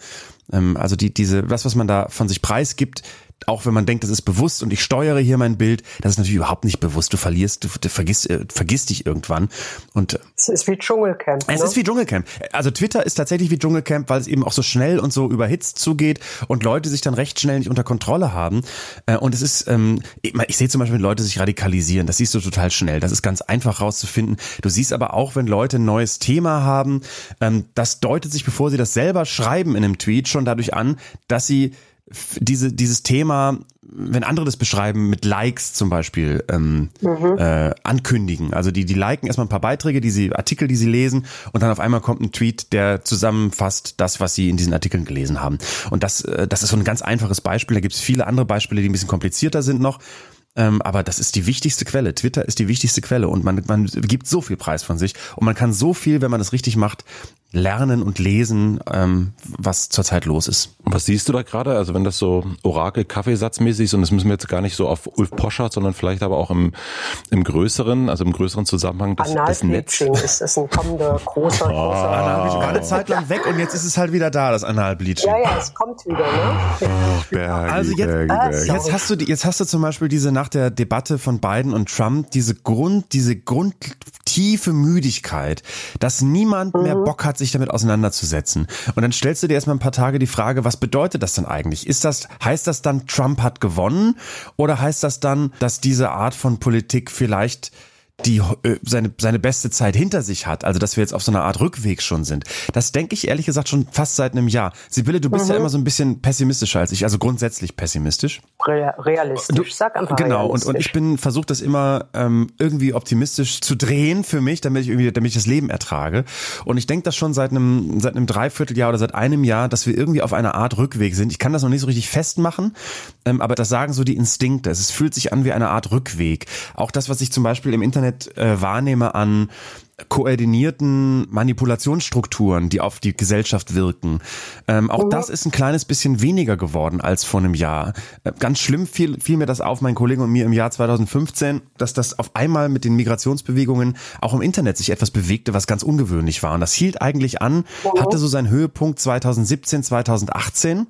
Ähm, also die, diese, das, was man da von sich preisgibt, auch wenn man denkt, das ist bewusst und ich steuere hier mein Bild, das ist natürlich überhaupt nicht bewusst. Du verlierst, du, du vergisst, äh, vergisst dich irgendwann. Und äh, es ist wie Dschungelcamp. Es ne? ist wie Dschungelcamp. Also Twitter ist tatsächlich wie Dschungelcamp, weil es eben auch so schnell und so überhitzt zugeht und Leute sich dann recht schnell nicht unter Kontrolle haben. Äh, und es ist, ähm, ich, ich sehe zum Beispiel, wenn Leute sich radikalisieren, das siehst du total schnell. Das ist ganz einfach rauszufinden. Du siehst aber auch, wenn Leute ein neues Thema haben, ähm, das deutet sich, bevor sie das selber schreiben in einem Tweet, schon dadurch an, dass sie diese, dieses Thema, wenn andere das beschreiben, mit Likes zum Beispiel ähm, mhm. äh, ankündigen. Also die, die liken erstmal ein paar Beiträge, die sie, Artikel, die sie lesen, und dann auf einmal kommt ein Tweet, der zusammenfasst das, was sie in diesen Artikeln gelesen haben. Und das, äh, das ist so ein ganz einfaches Beispiel. Da gibt es viele andere Beispiele, die ein bisschen komplizierter sind noch. Ähm, aber das ist die wichtigste Quelle. Twitter ist die wichtigste Quelle und man, man gibt so viel Preis von sich und man kann so viel, wenn man das richtig macht, lernen und lesen, ähm, was zurzeit los ist. Was siehst du da gerade? Also wenn das so Orakel-Kaffeesatzmäßig ist, und das müssen wir jetzt gar nicht so auf Ulf Poschardt, sondern vielleicht aber auch im, im größeren, also im größeren Zusammenhang des, des Netz. ist das ein kommender großer, oh, großer. Anal war eine Zeit lang weg und jetzt ist es halt wieder da, das Analbleaching. Ja, ja, es kommt wieder, ne? Oh, Bergi, also jetzt, Bergi, Bergi. jetzt hast du, jetzt hast du zum Beispiel diese nach der Debatte von Biden und Trump diese Grund, diese grundtiefe Müdigkeit, dass niemand mhm. mehr Bock hat, sich damit auseinanderzusetzen. Und dann stellst du dir erstmal ein paar Tage die Frage, was bedeutet das denn eigentlich? Ist das, heißt das dann, Trump hat gewonnen? Oder heißt das dann, dass diese Art von Politik vielleicht die äh, seine, seine beste Zeit hinter sich hat, also dass wir jetzt auf so einer Art Rückweg schon sind. Das denke ich ehrlich gesagt schon fast seit einem Jahr. Sibylle, du bist mhm. ja immer so ein bisschen pessimistischer als ich, also grundsätzlich pessimistisch. realistisch, du, sag einfach Genau, und, und ich bin versucht, das immer ähm, irgendwie optimistisch zu drehen für mich, damit ich irgendwie, damit ich das Leben ertrage. Und ich denke das schon seit einem, seit einem Dreivierteljahr oder seit einem Jahr, dass wir irgendwie auf einer Art Rückweg sind. Ich kann das noch nicht so richtig festmachen, ähm, aber das sagen so die Instinkte. Es fühlt sich an wie eine Art Rückweg. Auch das, was ich zum Beispiel im Internet Internet äh, an koordinierten Manipulationsstrukturen, die auf die Gesellschaft wirken. Ähm, auch mhm. das ist ein kleines bisschen weniger geworden als vor einem Jahr. Äh, ganz schlimm fiel, fiel mir das auf, meinen Kollegen und mir im Jahr 2015, dass das auf einmal mit den Migrationsbewegungen auch im Internet sich etwas bewegte, was ganz ungewöhnlich war. Und das hielt eigentlich an, mhm. hatte so seinen Höhepunkt 2017, 2018.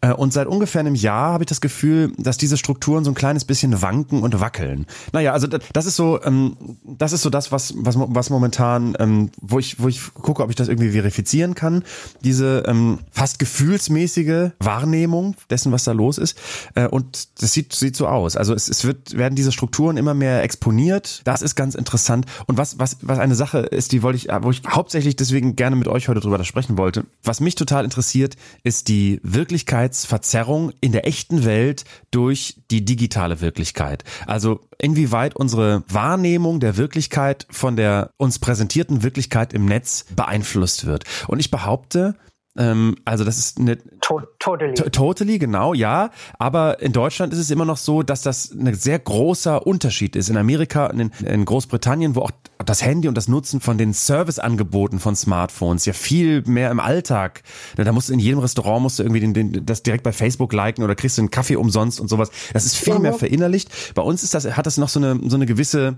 Äh, und seit ungefähr einem Jahr habe ich das Gefühl, dass diese Strukturen so ein kleines bisschen wanken und wackeln. Naja, also das ist so, ähm, das ist so das, was, was, was momentan momentan, ähm, wo ich, wo ich gucke, ob ich das irgendwie verifizieren kann, diese ähm, fast gefühlsmäßige Wahrnehmung dessen, was da los ist. Äh, und das sieht, sieht so aus. Also es, es wird, werden diese Strukturen immer mehr exponiert. Das ist ganz interessant. Und was, was, was eine Sache ist, die wollte ich, wo ich hauptsächlich deswegen gerne mit euch heute drüber sprechen wollte. Was mich total interessiert, ist die Wirklichkeitsverzerrung in der echten Welt durch die digitale Wirklichkeit. Also inwieweit unsere Wahrnehmung der Wirklichkeit von der uns präsentierten Wirklichkeit im Netz beeinflusst wird. Und ich behaupte, ähm, also das ist eine to totally. totally, genau, ja. Aber in Deutschland ist es immer noch so, dass das ein sehr großer Unterschied ist. In Amerika, in, in Großbritannien, wo auch das Handy und das Nutzen von den Serviceangeboten von Smartphones ja viel mehr im Alltag. Da musst du in jedem Restaurant musst du irgendwie den, den, das direkt bei Facebook liken oder kriegst du einen Kaffee umsonst und sowas. Das ist viel mhm. mehr verinnerlicht. Bei uns ist das, hat das noch so eine, so eine gewisse,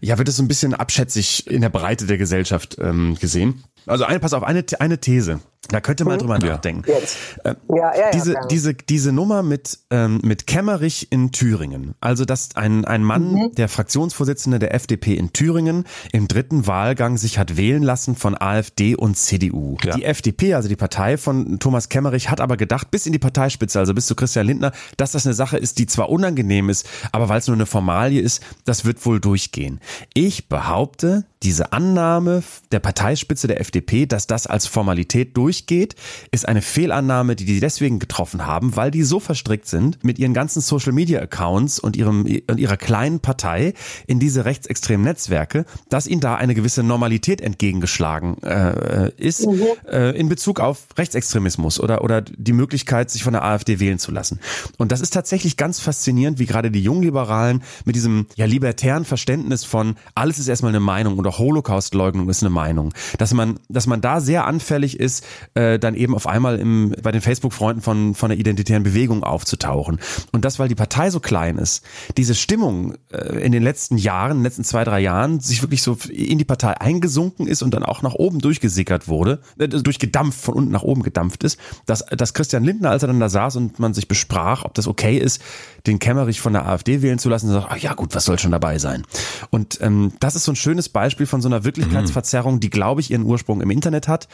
ja, wird es so ein bisschen abschätzig in der Breite der Gesellschaft ähm, gesehen. Also eine, pass auf, eine, eine These. Da könnte man mhm. drüber nachdenken. Jetzt. Äh, ja, ja, diese, ja, diese, diese Nummer mit, ähm, mit Kemmerich in Thüringen. Also, dass ein, ein Mann, mhm. der Fraktionsvorsitzende der FDP in Thüringen, im dritten Wahlgang sich hat wählen lassen von AfD und CDU. Ja. Die FDP, also die Partei von Thomas Kemmerich, hat aber gedacht, bis in die Parteispitze, also bis zu Christian Lindner, dass das eine Sache ist, die zwar unangenehm ist, aber weil es nur eine Formalie ist, das wird wohl durchgehen. Ich behaupte, diese Annahme der Parteispitze der FDP, dass das als Formalität durchgeht, ist eine Fehlannahme, die die deswegen getroffen haben, weil die so verstrickt sind mit ihren ganzen Social Media Accounts und ihrem und ihrer kleinen Partei in diese rechtsextremen Netzwerke, dass ihnen da eine gewisse Normalität entgegengeschlagen äh, ist mhm. äh, in Bezug auf Rechtsextremismus oder oder die Möglichkeit, sich von der AfD wählen zu lassen. Und das ist tatsächlich ganz faszinierend, wie gerade die Jungliberalen mit diesem ja libertären Verständnis von alles ist erstmal eine Meinung oder Holocaust-Leugnung ist eine Meinung, dass man, dass man da sehr anfällig ist, äh, dann eben auf einmal im, bei den Facebook-Freunden von, von der identitären Bewegung aufzutauchen. Und das, weil die Partei so klein ist, diese Stimmung äh, in den letzten Jahren, in den letzten zwei, drei Jahren, sich wirklich so in die Partei eingesunken ist und dann auch nach oben durchgesickert wurde, äh, durchgedampft, von unten nach oben gedampft ist, dass, dass Christian Lindner, als er dann da saß und man sich besprach, ob das okay ist, den Kämmerich von der AfD wählen zu lassen, sagt, ach ja gut, was soll schon dabei sein? Und ähm, das ist so ein schönes Beispiel von so einer Wirklichkeitsverzerrung, die, glaube ich, ihren Ursprung im Internet hat.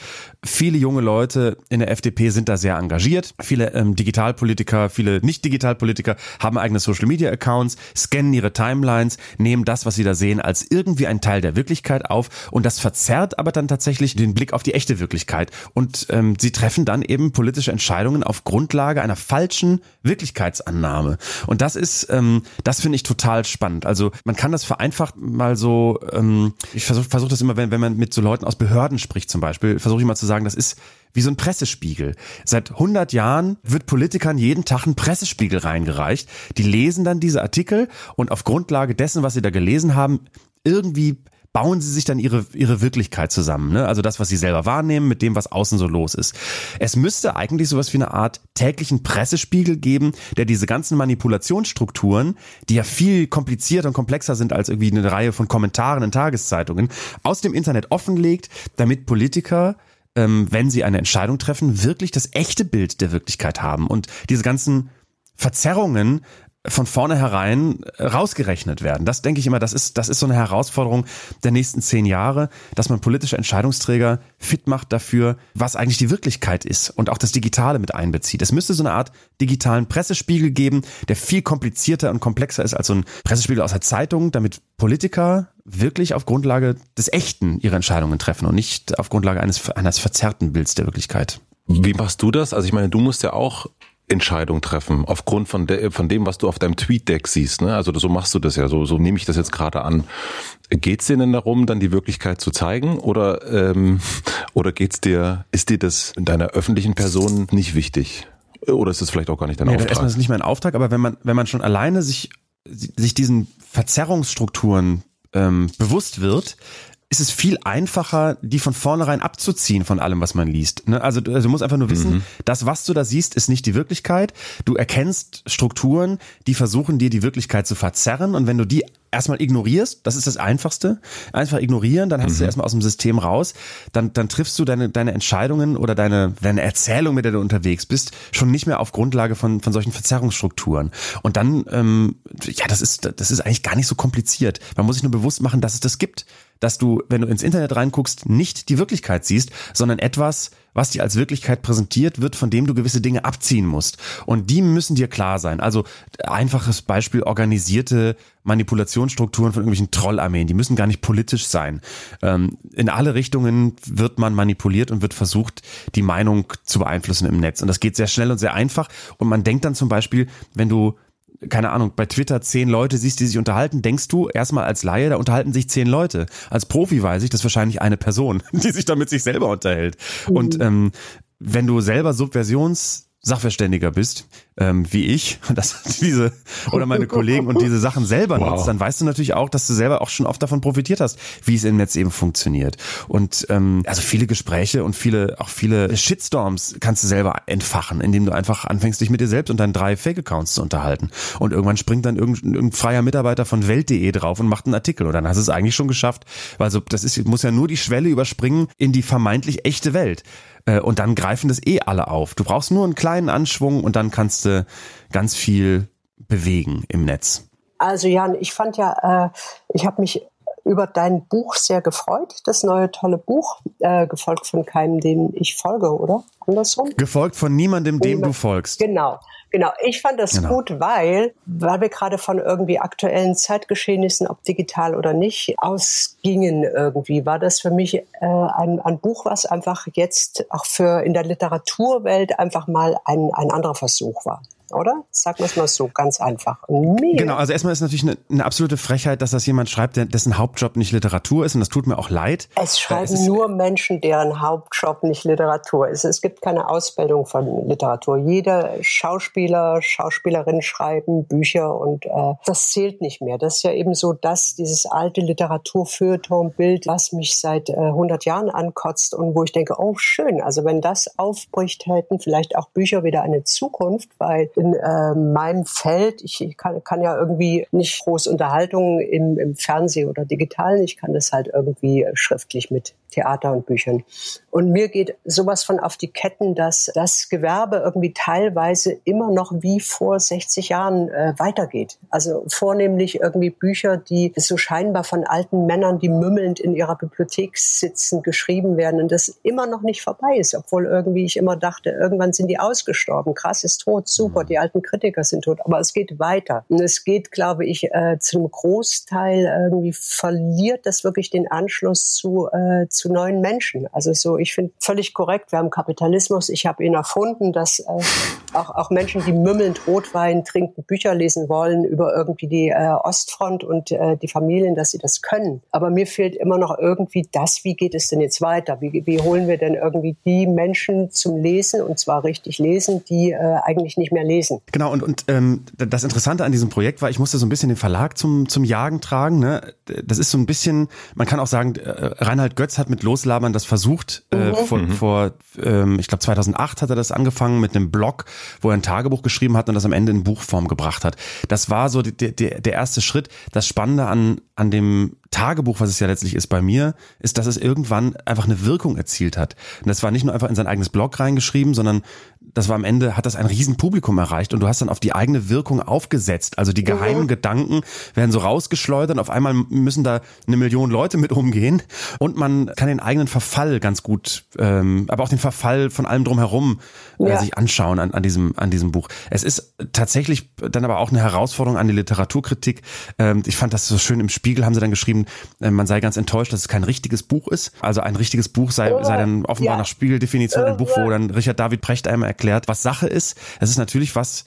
Viele junge Leute in der FDP sind da sehr engagiert. Viele ähm, Digitalpolitiker, viele Nicht-Digitalpolitiker haben eigene Social-Media-Accounts, scannen ihre Timelines, nehmen das, was sie da sehen, als irgendwie ein Teil der Wirklichkeit auf und das verzerrt aber dann tatsächlich den Blick auf die echte Wirklichkeit. Und ähm, sie treffen dann eben politische Entscheidungen auf Grundlage einer falschen Wirklichkeitsannahme. Und das ist, ähm, das finde ich total spannend. Also man kann das vereinfacht mal so, ähm, ich versuche versuch das immer, wenn, wenn man mit so Leuten aus Behörden spricht zum Beispiel, versuche ich mal zu sagen, das ist wie so ein Pressespiegel. Seit 100 Jahren wird Politikern jeden Tag ein Pressespiegel reingereicht. Die lesen dann diese Artikel und auf Grundlage dessen, was sie da gelesen haben, irgendwie bauen sie sich dann ihre, ihre Wirklichkeit zusammen. Ne? Also das, was sie selber wahrnehmen, mit dem, was außen so los ist. Es müsste eigentlich sowas wie eine Art täglichen Pressespiegel geben, der diese ganzen Manipulationsstrukturen, die ja viel komplizierter und komplexer sind als irgendwie eine Reihe von Kommentaren in Tageszeitungen, aus dem Internet offenlegt, damit Politiker ähm, wenn sie eine Entscheidung treffen, wirklich das echte Bild der Wirklichkeit haben und diese ganzen Verzerrungen von vornherein äh, rausgerechnet werden. Das denke ich immer, das ist, das ist so eine Herausforderung der nächsten zehn Jahre, dass man politische Entscheidungsträger fit macht dafür, was eigentlich die Wirklichkeit ist und auch das Digitale mit einbezieht. Es müsste so eine Art digitalen Pressespiegel geben, der viel komplizierter und komplexer ist als so ein Pressespiegel aus der Zeitung, damit Politiker wirklich auf Grundlage des Echten ihre Entscheidungen treffen und nicht auf Grundlage eines, eines verzerrten Bilds der Wirklichkeit. Wie machst du das? Also ich meine, du musst ja auch Entscheidung treffen, aufgrund von, de, von dem, was du auf deinem Tweet-Deck siehst. Ne? Also so machst du das ja, so, so nehme ich das jetzt gerade an. Geht es dir denn darum, dann die Wirklichkeit zu zeigen oder, ähm, oder geht's dir, ist dir das in deiner öffentlichen Person nicht wichtig? Oder ist das vielleicht auch gar nicht dein nee, Auftrag? Erstmal ist es nicht mein Auftrag, aber wenn man, wenn man schon alleine sich, sich diesen Verzerrungsstrukturen ähm, bewusst wird, ist es viel einfacher, die von vornherein abzuziehen von allem, was man liest. Ne? Also, also du musst einfach nur wissen, mhm. das, was du da siehst, ist nicht die Wirklichkeit. Du erkennst Strukturen, die versuchen dir die Wirklichkeit zu verzerren. Und wenn du die erstmal ignorierst, das ist das Einfachste, einfach ignorieren, dann hast mhm. du erstmal aus dem System raus, dann, dann triffst du deine, deine Entscheidungen oder deine, deine Erzählung, mit der du unterwegs bist, schon nicht mehr auf Grundlage von, von solchen Verzerrungsstrukturen. Und dann, ähm, ja, das ist, das ist eigentlich gar nicht so kompliziert. Man muss sich nur bewusst machen, dass es das gibt dass du, wenn du ins Internet reinguckst, nicht die Wirklichkeit siehst, sondern etwas, was dir als Wirklichkeit präsentiert wird, von dem du gewisse Dinge abziehen musst. Und die müssen dir klar sein. Also einfaches Beispiel, organisierte Manipulationsstrukturen von irgendwelchen Trollarmeen, die müssen gar nicht politisch sein. Ähm, in alle Richtungen wird man manipuliert und wird versucht, die Meinung zu beeinflussen im Netz. Und das geht sehr schnell und sehr einfach. Und man denkt dann zum Beispiel, wenn du keine Ahnung, bei Twitter zehn Leute siehst, die sich unterhalten, denkst du erstmal als Laie, da unterhalten sich zehn Leute. Als Profi weiß ich, das ist wahrscheinlich eine Person, die sich da mit sich selber unterhält. Mhm. Und ähm, wenn du selber Subversions Sachverständiger bist, ähm, wie ich, das diese oder meine Kollegen und diese Sachen selber wow. nutzt, dann weißt du natürlich auch, dass du selber auch schon oft davon profitiert hast, wie es im Netz eben funktioniert. Und ähm, also viele Gespräche und viele auch viele Shitstorms kannst du selber entfachen, indem du einfach anfängst, dich mit dir selbst und deinen drei Fake-Accounts zu unterhalten. Und irgendwann springt dann irgendein, irgendein freier Mitarbeiter von Welt.de drauf und macht einen Artikel. Und dann hast du es eigentlich schon geschafft, weil so das ist muss ja nur die Schwelle überspringen in die vermeintlich echte Welt. Äh, und dann greifen das eh alle auf. Du brauchst nur einen kleinen Anschwung und dann kannst du ganz viel bewegen im Netz. Also Jan, ich fand ja, äh, ich habe mich über dein Buch sehr gefreut, das neue tolle Buch, äh, gefolgt von keinem, dem ich folge, oder? Andersrum? Gefolgt von niemandem, dem Niemand. du folgst. Genau. Genau, ich fand das genau. gut, weil, weil wir gerade von irgendwie aktuellen Zeitgeschehnissen, ob digital oder nicht, ausgingen irgendwie, war das für mich äh, ein, ein Buch, was einfach jetzt auch für in der Literaturwelt einfach mal ein, ein anderer Versuch war oder? Sagen wir es mal so, ganz einfach. Mega. Genau, also erstmal ist natürlich eine, eine, absolute Frechheit, dass das jemand schreibt, der, dessen Hauptjob nicht Literatur ist und das tut mir auch leid. Es schreiben es nur Menschen, deren Hauptjob nicht Literatur ist. Es gibt keine Ausbildung von Literatur. Jeder Schauspieler, Schauspielerin schreiben Bücher und äh, das zählt nicht mehr. Das ist ja eben so das, dieses alte Literaturfeuilleton-Bild, was mich seit äh, 100 Jahren ankotzt und wo ich denke, oh schön, also wenn das aufbricht, hätten vielleicht auch Bücher wieder eine Zukunft, weil in äh, meinem Feld. Ich kann, kann ja irgendwie nicht groß Unterhaltungen im, im Fernsehen oder digital. Ich kann das halt irgendwie schriftlich mit Theater und Büchern. Und mir geht sowas von auf die Ketten, dass das Gewerbe irgendwie teilweise immer noch wie vor 60 Jahren äh, weitergeht. Also vornehmlich irgendwie Bücher, die so scheinbar von alten Männern, die mümmelnd in ihrer Bibliothek sitzen, geschrieben werden und das immer noch nicht vorbei ist, obwohl irgendwie ich immer dachte, irgendwann sind die ausgestorben. Krass ist tot, super, die alten Kritiker sind tot, aber es geht weiter. Und es geht, glaube ich, äh, zum Großteil irgendwie verliert das wirklich den Anschluss zu, äh, zu neuen Menschen. Also so, ich finde völlig korrekt, wir haben Kapitalismus, ich habe ihn erfunden, dass äh, auch, auch Menschen, die mümmelnd Rotwein trinken, Bücher lesen wollen über irgendwie die äh, Ostfront und äh, die Familien, dass sie das können. Aber mir fehlt immer noch irgendwie das, wie geht es denn jetzt weiter? Wie, wie holen wir denn irgendwie die Menschen zum Lesen und zwar richtig lesen, die äh, eigentlich nicht mehr lesen? Genau, und, und ähm, das Interessante an diesem Projekt war, ich musste so ein bisschen den Verlag zum, zum Jagen tragen. Ne? Das ist so ein bisschen, man kann auch sagen, äh, Reinhard Götz hat mit Loslabern das versucht. Äh, mhm. vor, mhm. vor ähm, ich glaube 2008 hat er das angefangen mit einem Blog, wo er ein Tagebuch geschrieben hat und das am Ende in Buchform gebracht hat. Das war so die, die, der erste Schritt. Das Spannende an, an dem Tagebuch, was es ja letztlich ist bei mir, ist, dass es irgendwann einfach eine Wirkung erzielt hat. Und das war nicht nur einfach in sein eigenes Blog reingeschrieben, sondern das war am Ende, hat das ein Riesenpublikum erreicht und du hast dann auf die eigene Wirkung aufgesetzt. Also die geheimen mhm. Gedanken werden so rausgeschleudert, auf einmal müssen da eine Million Leute mit umgehen und man kann den eigenen Verfall ganz gut, ähm, aber auch den Verfall von allem drumherum äh, ja. sich anschauen an, an, diesem, an diesem Buch. Es ist tatsächlich dann aber auch eine Herausforderung an die Literaturkritik. Ähm, ich fand das so schön im Spiegel, haben sie dann geschrieben, äh, man sei ganz enttäuscht, dass es kein richtiges Buch ist. Also ein richtiges Buch sei, sei dann offenbar ja. nach Spiegeldefinition ein Buch, wo dann Richard David Precht einmal erklärt, was Sache ist. Es ist natürlich was,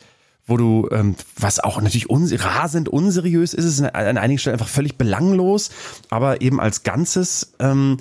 wo du, ähm, was auch natürlich uns rasend unseriös ist, ist an einigen Stellen einfach völlig belanglos, aber eben als Ganzes ähm,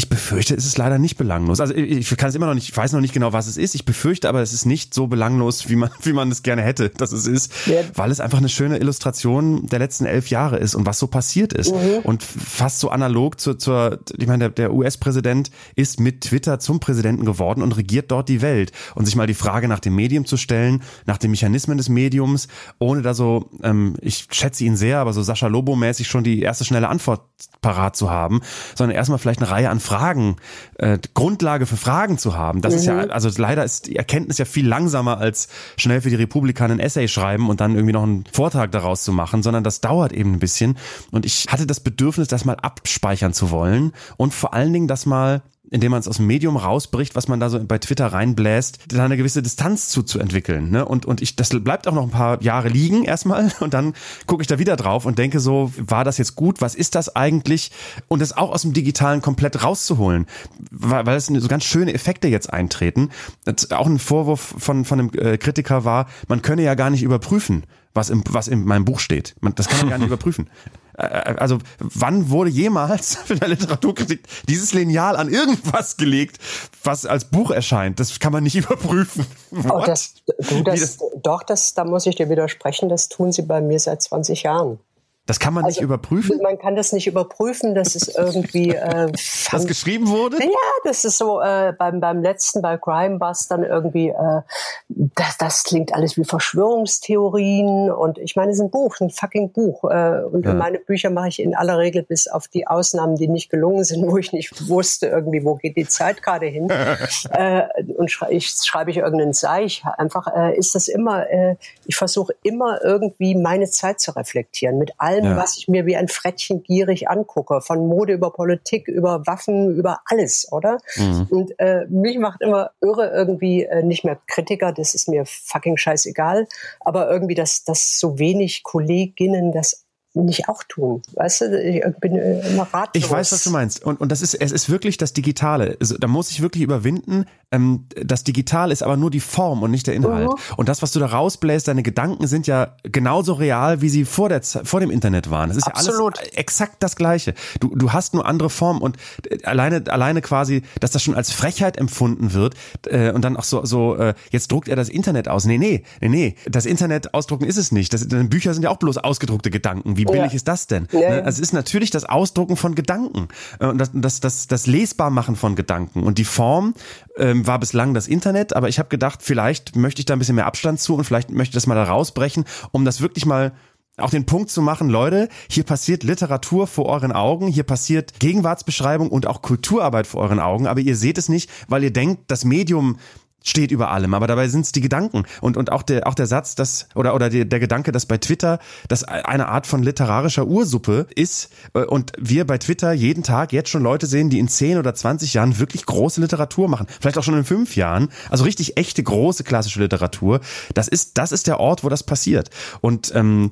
ich befürchte, es ist leider nicht belanglos. Also ich kann es immer noch nicht, ich weiß noch nicht genau, was es ist. Ich befürchte aber, es ist nicht so belanglos, wie man, wie man es gerne hätte, dass es ist, ja. weil es einfach eine schöne Illustration der letzten elf Jahre ist und was so passiert ist. Mhm. Und fast so analog zur, zur ich meine, der, der US-Präsident ist mit Twitter zum Präsidenten geworden und regiert dort die Welt. Und sich mal die Frage nach dem Medium zu stellen, nach den Mechanismen des Mediums, ohne da so, ähm, ich schätze ihn sehr, aber so Sascha Lobo-mäßig schon die erste schnelle Antwort parat zu haben, sondern erstmal vielleicht eine Reihe an Fragen, äh, Grundlage für Fragen zu haben. Das mhm. ist ja, mhm. also leider ist die Erkenntnis ja viel langsamer als schnell für die Republikaner ein Essay schreiben und dann irgendwie noch einen Vortrag daraus zu machen, sondern das dauert eben ein bisschen. Und ich hatte das Bedürfnis, das mal abspeichern zu wollen und vor allen Dingen das mal indem man es aus dem Medium rausbricht, was man da so bei Twitter reinbläst, da eine gewisse Distanz zu, zu entwickeln. Ne? Und, und ich, das bleibt auch noch ein paar Jahre liegen erstmal und dann gucke ich da wieder drauf und denke so, war das jetzt gut? Was ist das eigentlich? Und das auch aus dem Digitalen komplett rauszuholen, weil, weil es so ganz schöne Effekte jetzt eintreten. Das auch ein Vorwurf von, von einem äh, Kritiker war, man könne ja gar nicht überprüfen, was, im, was in meinem Buch steht. Man, das kann man gar nicht überprüfen. Also wann wurde jemals in der Literaturkritik dieses Lineal an irgendwas gelegt, was als Buch erscheint? Das kann man nicht überprüfen. Oh, das, du, das, das, doch, das, da muss ich dir widersprechen. Das tun sie bei mir seit 20 Jahren. Das kann man also, nicht überprüfen? Man kann das nicht überprüfen, das ist irgendwie... Äh, Was geschrieben wurde? Ja, das ist so äh, beim, beim letzten, bei Crime Bus dann irgendwie, äh, das, das klingt alles wie Verschwörungstheorien und ich meine, es ist ein Buch, ein fucking Buch äh, und ja. meine Bücher mache ich in aller Regel bis auf die Ausnahmen, die nicht gelungen sind, wo ich nicht wusste irgendwie, wo geht die Zeit gerade hin äh, und schrei ich, schreibe ich irgendeinen Seich. Einfach äh, ist das immer, äh, ich versuche immer irgendwie meine Zeit zu reflektieren mit all allem, ja. was ich mir wie ein Frettchen gierig angucke. Von Mode über Politik, über Waffen, über alles, oder? Mhm. Und äh, mich macht immer irre irgendwie äh, nicht mehr Kritiker, das ist mir fucking scheißegal, aber irgendwie, dass, dass so wenig Kolleginnen das nicht auch tun. Weißt du, ich bin immer ratlos. Ich weiß, was du meinst. Und, und das ist, es ist wirklich das Digitale. Also, da muss ich wirklich überwinden. Ähm, das Digital ist aber nur die Form und nicht der Inhalt. Uh Und das, was du da rausbläst, deine Gedanken sind ja genauso real, wie sie vor, der, vor dem Internet waren. Das ist Absolut. ja alles exakt das Gleiche. Du, du hast nur andere Formen und äh, alleine, alleine quasi, dass das schon als Frechheit empfunden wird äh, und dann auch so, so äh, jetzt druckt er das Internet aus. Nee, nee, nee, nee. Das Internet ausdrucken ist es nicht. Das, Bücher sind ja auch bloß ausgedruckte Gedanken wie billig ja. ist das denn? Ja. Ne? Also es ist natürlich das Ausdrucken von Gedanken äh, und das, das, das, das Lesbarmachen von Gedanken. Und die Form ähm, war bislang das Internet, aber ich habe gedacht, vielleicht möchte ich da ein bisschen mehr Abstand zu und vielleicht möchte ich das mal da rausbrechen, um das wirklich mal auch den Punkt zu machen, Leute, hier passiert Literatur vor euren Augen, hier passiert Gegenwartsbeschreibung und auch Kulturarbeit vor euren Augen, aber ihr seht es nicht, weil ihr denkt, das Medium steht über allem, aber dabei sind es die Gedanken. Und und auch der auch der Satz, dass oder oder die, der Gedanke, dass bei Twitter das eine Art von literarischer Ursuppe ist äh, und wir bei Twitter jeden Tag jetzt schon Leute sehen, die in 10 oder 20 Jahren wirklich große Literatur machen, vielleicht auch schon in fünf Jahren, also richtig echte große klassische Literatur. Das ist das ist der Ort, wo das passiert. Und ähm,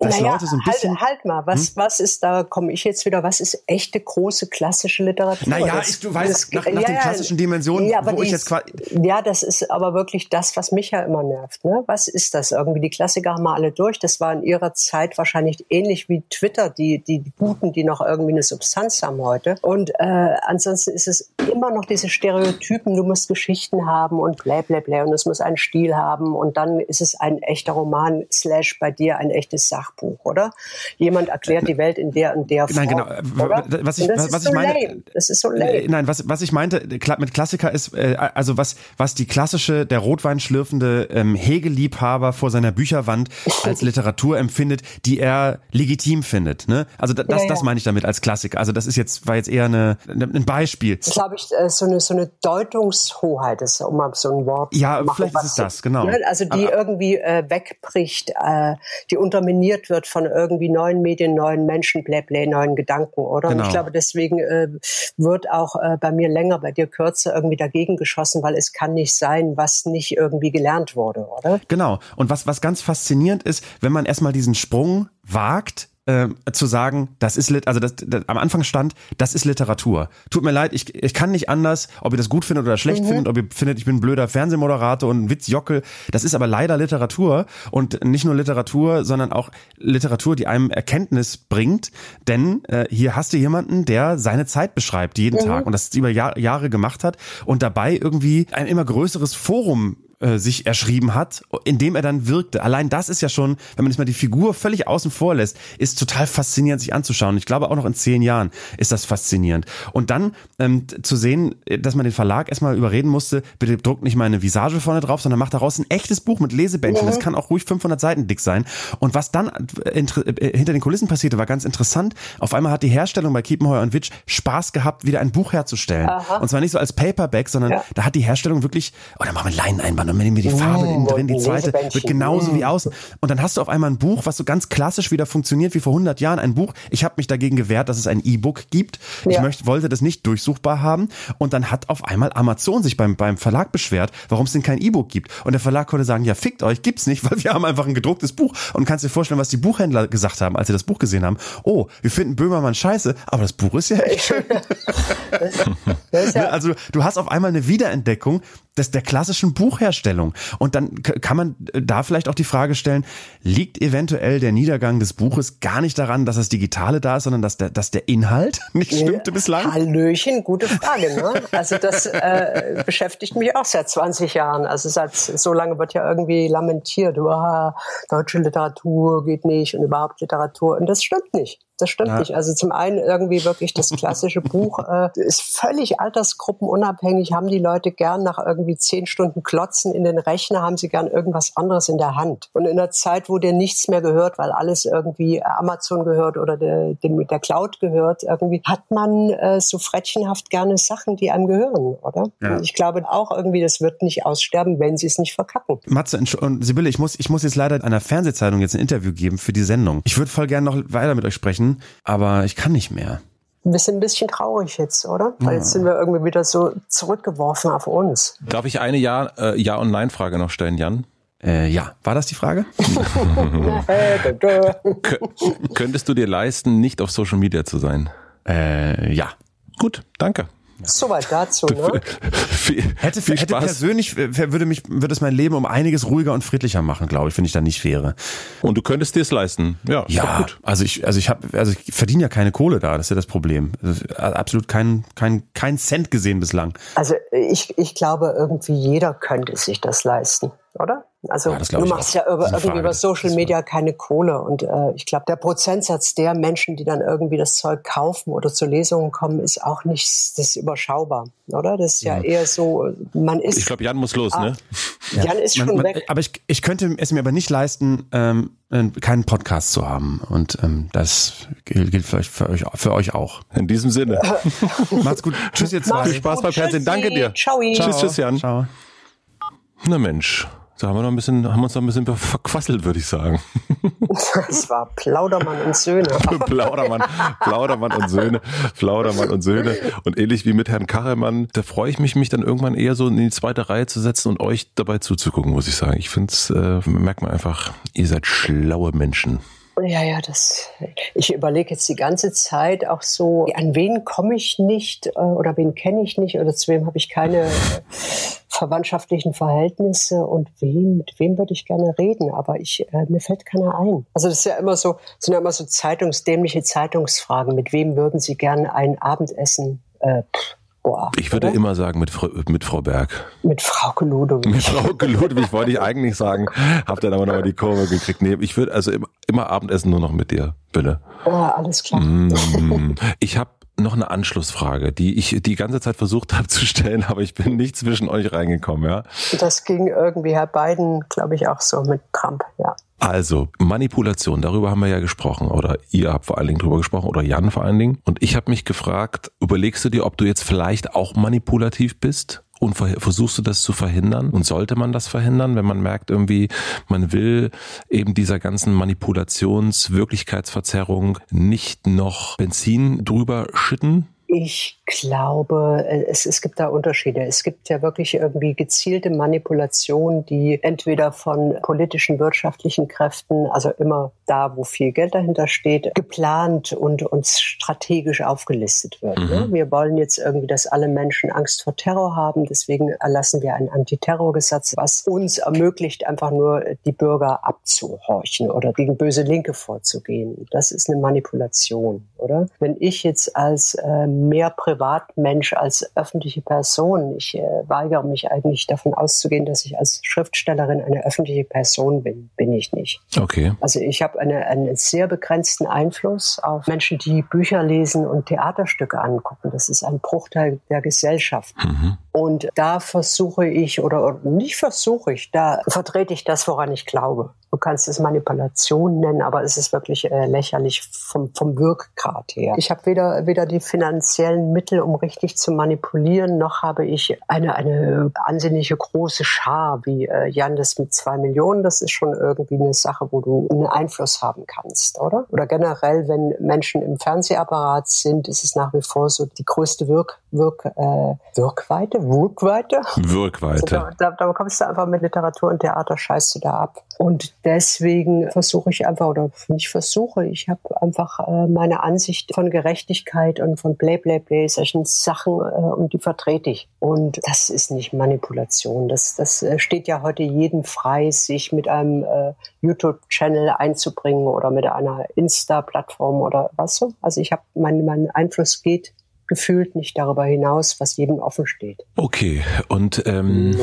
dass naja, Leute so ein bisschen. Halt, halt mal, was, hm? was ist da, komme ich jetzt wieder, was ist echte große klassische Literatur? Naja, das, ich, du weißt, das, nach, nach ja, den klassischen Dimensionen, ja, wo ich jetzt quasi. Ja, das ist aber wirklich das, was mich ja immer nervt. Ne? Was ist das irgendwie? Die Klassiker haben wir alle durch. Das war in ihrer Zeit wahrscheinlich ähnlich wie Twitter, die, die Guten, die noch irgendwie eine Substanz haben heute. Und äh, ansonsten ist es immer noch diese Stereotypen, du musst Geschichten haben und blä blä blä und es muss einen Stil haben und dann ist es ein echter Roman, slash bei dir ein echtes Sach Sachbuch, oder? Jemand erklärt die Welt in der und der Form. Nein, genau. Oder? Was ich, was, was so ich meine, lame. das ist so lame. Nein, was, was ich meinte mit Klassiker ist, äh, also was, was die klassische, der Rotweinschlürfende ähm, Hegeliebhaber vor seiner Bücherwand als Literatur empfindet, die er legitim findet. Ne? Also das, ja, ja. das meine ich damit als Klassiker. Also das ist jetzt, war jetzt eher eine, ein Beispiel. Das glaube ich, äh, so eine, so eine Deutungshoheit ist, um mal so ein Wort Ja, vielleicht ist es das, genau. Ne? Also die Aber, irgendwie äh, wegbricht, äh, die unterminiert dominiert wird von irgendwie neuen Medien, neuen Menschen, Bläblä, neuen Gedanken, oder? Genau. Und ich glaube, deswegen äh, wird auch äh, bei mir länger, bei dir kürzer irgendwie dagegen geschossen, weil es kann nicht sein, was nicht irgendwie gelernt wurde, oder? Genau. Und was, was ganz faszinierend ist, wenn man erstmal diesen Sprung wagt, äh, zu sagen, das ist also das, das, am Anfang stand, das ist Literatur. Tut mir leid, ich, ich kann nicht anders, ob ihr das gut findet oder schlecht mhm. findet, ob ihr findet, ich bin ein blöder Fernsehmoderator und ein Witzjockel. Das ist aber leider Literatur und nicht nur Literatur, sondern auch Literatur, die einem Erkenntnis bringt. Denn äh, hier hast du jemanden, der seine Zeit beschreibt jeden mhm. Tag und das über Jahr, Jahre gemacht hat und dabei irgendwie ein immer größeres Forum äh, sich erschrieben hat, in dem er dann wirkte. Allein das ist ja schon, wenn man jetzt mal die Figur völlig außen vor lässt, ist total faszinierend sich anzuschauen. Ich glaube auch noch in zehn Jahren ist das faszinierend. Und dann ähm, zu sehen, dass man den Verlag erstmal überreden musste, bitte druckt nicht mal eine Visage vorne drauf, sondern macht daraus ein echtes Buch mit Lesebändchen. Das kann auch ruhig 500 Seiten dick sein. Und was dann äh, äh, hinter den Kulissen passierte, war ganz interessant. Auf einmal hat die Herstellung bei Kiepenheuer und Witsch Spaß gehabt, wieder ein Buch herzustellen. Aha. Und zwar nicht so als Paperback, sondern ja. da hat die Herstellung wirklich, oh, dann machen wir Leineneinband dann nehmen wir die Farbe innen drin, die zweite wird genauso wie außen. Und dann hast du auf einmal ein Buch, was so ganz klassisch wieder funktioniert wie vor 100 Jahren. Ein Buch. Ich habe mich dagegen gewehrt, dass es ein E-Book gibt. Ja. Ich möchte, wollte das nicht durchsuchbar haben. Und dann hat auf einmal Amazon sich beim, beim Verlag beschwert, warum es denn kein E-Book gibt. Und der Verlag konnte sagen, ja, fickt euch, gibt's nicht, weil wir haben einfach ein gedrucktes Buch. Und kannst dir vorstellen, was die Buchhändler gesagt haben, als sie das Buch gesehen haben. Oh, wir finden Böhmermann scheiße, aber das Buch ist ja echt schön. also du hast auf einmal eine Wiederentdeckung des, der klassischen Buchherstellung. Und dann kann man äh, da vielleicht auch die Frage stellen, liegt eventuell der Niedergang des Buches gar nicht daran, dass das Digitale da ist, sondern dass der, dass der Inhalt nicht stimmte bislang? Hallöchen, gute Frage. Ne? Also das äh, beschäftigt mich auch seit 20 Jahren. Also seit so lange wird ja irgendwie lamentiert, deutsche Literatur geht nicht und überhaupt Literatur. Und das stimmt nicht. Das stimmt Ja. nicht. Also zum einen irgendwie wirklich das klassische Buch äh, ist völlig altersgruppenunabhängig. Haben die Leute gern nach irgendwie zehn Stunden Klotzen in den Rechner, haben sie gern irgendwas anderes in der Hand. Und in einer Zeit, wo dir nichts mehr gehört, weil alles irgendwie Amazon gehört oder der, dem, der Cloud gehört, irgendwie hat man äh, so frettchenhaft gerne Sachen, die einem gehören, oder? Ja. Ich glaube auch irgendwie, das wird nicht aussterben, wenn sie es nicht verkacken. Matze und Sibylle, ich muss, ich muss jetzt leider einer Fernsehzeitung jetzt ein Interview geben für die Sendung. Ich würde voll gerne noch weiter mit euch sprechen, aber ich kann nicht mehr. Wir sind ein bisschen traurig jetzt, oder? Weil jetzt sind wir irgendwie wieder so zurückgeworfen auf uns. Darf ich eine Ja, äh, Ja- und Nein-Frage noch stellen, Jan? Äh, ja, war das die Frage? Kö könntest du dir leisten, nicht auf Social Media zu sein? äh, ja. Gut, danke. Soweit dazu, ne? viel, Hätte, viel hätte Spaß. persönlich, würde mich, würde es mein Leben um einiges ruhiger und friedlicher machen, glaube ich, wenn ich da nicht wäre. Und du könntest dir es leisten. Ja, Ja, gut. also ich, also ich habe, also ich verdiene ja keine Kohle da, das ist ja das Problem. Ist absolut kein, kein, kein Cent gesehen bislang. Also ich, ich glaube, irgendwie jeder könnte sich das leisten, oder? Also Ja, du machst ja über, irgendwie Frage über Social Media keine Kohle. Und äh, ich glaube, der Prozentsatz der Menschen, die dann irgendwie das Zeug kaufen oder zu Lesungen kommen, ist auch nicht das ist überschaubar, oder? Das ist ja, eher so, man ist. Ich glaube, Jan muss los, Ah. ne? Jan ist schon Man, man, weg. aber ich, ich könnte es mir aber nicht leisten, ähm, äh, keinen Podcast zu haben. Und ähm, das gilt, gilt für, euch, für, euch, für euch auch. In diesem Sinne. Macht's gut. Tschüss zwei. Viel Spaß beim Fernsehen. Danke dir. Ciao. Tschüss, tschüss, Jan. Ciao. Na Mensch, da haben wir noch ein bisschen, haben uns noch ein bisschen verquasselt, würde ich sagen. Das war Plaudermann und Söhne. Plaudermann, Plaudermann und Söhne, Plaudermann und Söhne. Und ähnlich wie mit Herrn Kachelmann, da freue ich mich, mich dann irgendwann eher so in die zweite Reihe zu setzen und euch dabei zuzugucken, muss ich sagen. Ich finde es, äh, merkt man einfach, ihr seid schlaue Menschen. Ja, ja, das. Ich überlege jetzt die ganze Zeit auch so, an wen komme ich nicht äh, oder wen kenne ich nicht oder zu wem habe ich keine äh, verwandtschaftlichen Verhältnisse und wem, mit wem würde ich gerne reden, aber ich, äh, mir fällt keiner ein. Also das ist ja immer so, sind ja immer so zeitungsdämliche Zeitungsfragen. Mit wem würden Sie gerne ein Abendessen? Äh, pff, boah, Ich würde oder? immer sagen mit Frau, mit Frau Berg. mit Frau Ludowig. Mit Frau Ludwig wollte ich eigentlich sagen, hab dann aber nochmal die Kurve gekriegt. Nee, ich würde also immer, immer Abendessen nur noch mit dir, bitte. Ah, alles klar. Mm. Ich habe noch eine Anschlussfrage, die ich die ganze Zeit versucht habe zu stellen, aber ich bin nicht zwischen euch reingekommen, ja. Das ging irgendwie Herr Biden, glaube ich, auch so mit Trump, ja. Also, Manipulation, darüber haben wir ja gesprochen. Oder ihr habt vor allen Dingen drüber gesprochen, oder Jan vor allen Dingen. Und ich habe mich gefragt, überlegst du dir, ob du jetzt vielleicht auch manipulativ bist? Und ver- versuchst du das zu verhindern? Und sollte man das verhindern, wenn man merkt irgendwie, man will eben dieser ganzen Manipulations-Wirklichkeitsverzerrung nicht noch Benzin drüber schütten? Ich glaube, äh, es, es gibt da Unterschiede. Es gibt ja wirklich irgendwie gezielte Manipulation, die entweder von politischen, wirtschaftlichen Kräften, also immer da, wo viel Geld dahinter steht, geplant und uns strategisch aufgelistet wird. Mhm. Ne? Wir wollen jetzt irgendwie, dass alle Menschen Angst vor Terror haben. Deswegen erlassen wir ein Antiterrorgesetz, was uns ermöglicht, einfach nur die Bürger abzuhorchen oder gegen böse Linke vorzugehen. Das ist eine Manipulation, oder? Wenn ich jetzt als äh, mehr Privatmensch als öffentliche Person, ich äh, weigere mich eigentlich davon auszugehen, dass ich als Schriftstellerin eine öffentliche Person bin. Bin ich nicht. Okay. Also ich habe eine, einen sehr begrenzten Einfluss auf Menschen, die Bücher lesen und Theaterstücke angucken. Das ist ein Bruchteil der Gesellschaft. Mhm. Und da versuche ich, oder, nicht versuche ich, da vertrete ich das, woran ich glaube. Du kannst es Manipulation nennen, aber es ist wirklich äh, lächerlich vom, vom Wirkgrad her. Ich habe weder, weder die finanziellen Mittel, um richtig zu manipulieren, noch habe ich eine, eine ansehnliche große Schar wie äh, Jan das mit zwei Millionen. Das ist schon irgendwie eine Sache, wo du einen Einfluss haben kannst, oder? Oder generell, wenn Menschen im Fernsehapparat sind, ist es nach wie vor so die größte Wirk, Wirk, äh, Wirkweite, Wirkweite. Wirkweite. Da, da, da kommst du einfach mit Literatur und Theater, scheißt du da ab. Und deswegen versuche ich einfach, oder nicht versuche, ich habe einfach äh, meine Ansicht von Gerechtigkeit und von Blä, Blä, Blä, solchen Sachen, äh, und die vertrete ich. Und das ist nicht Manipulation. Das, das äh, steht ja heute jedem frei, sich mit einem äh, YouTube-Channel einzubringen oder mit einer Insta-Plattform oder was so. Also ich habe, mein, mein Einfluss geht gefühlt nicht darüber hinaus, was jedem offen steht. Okay, und ähm,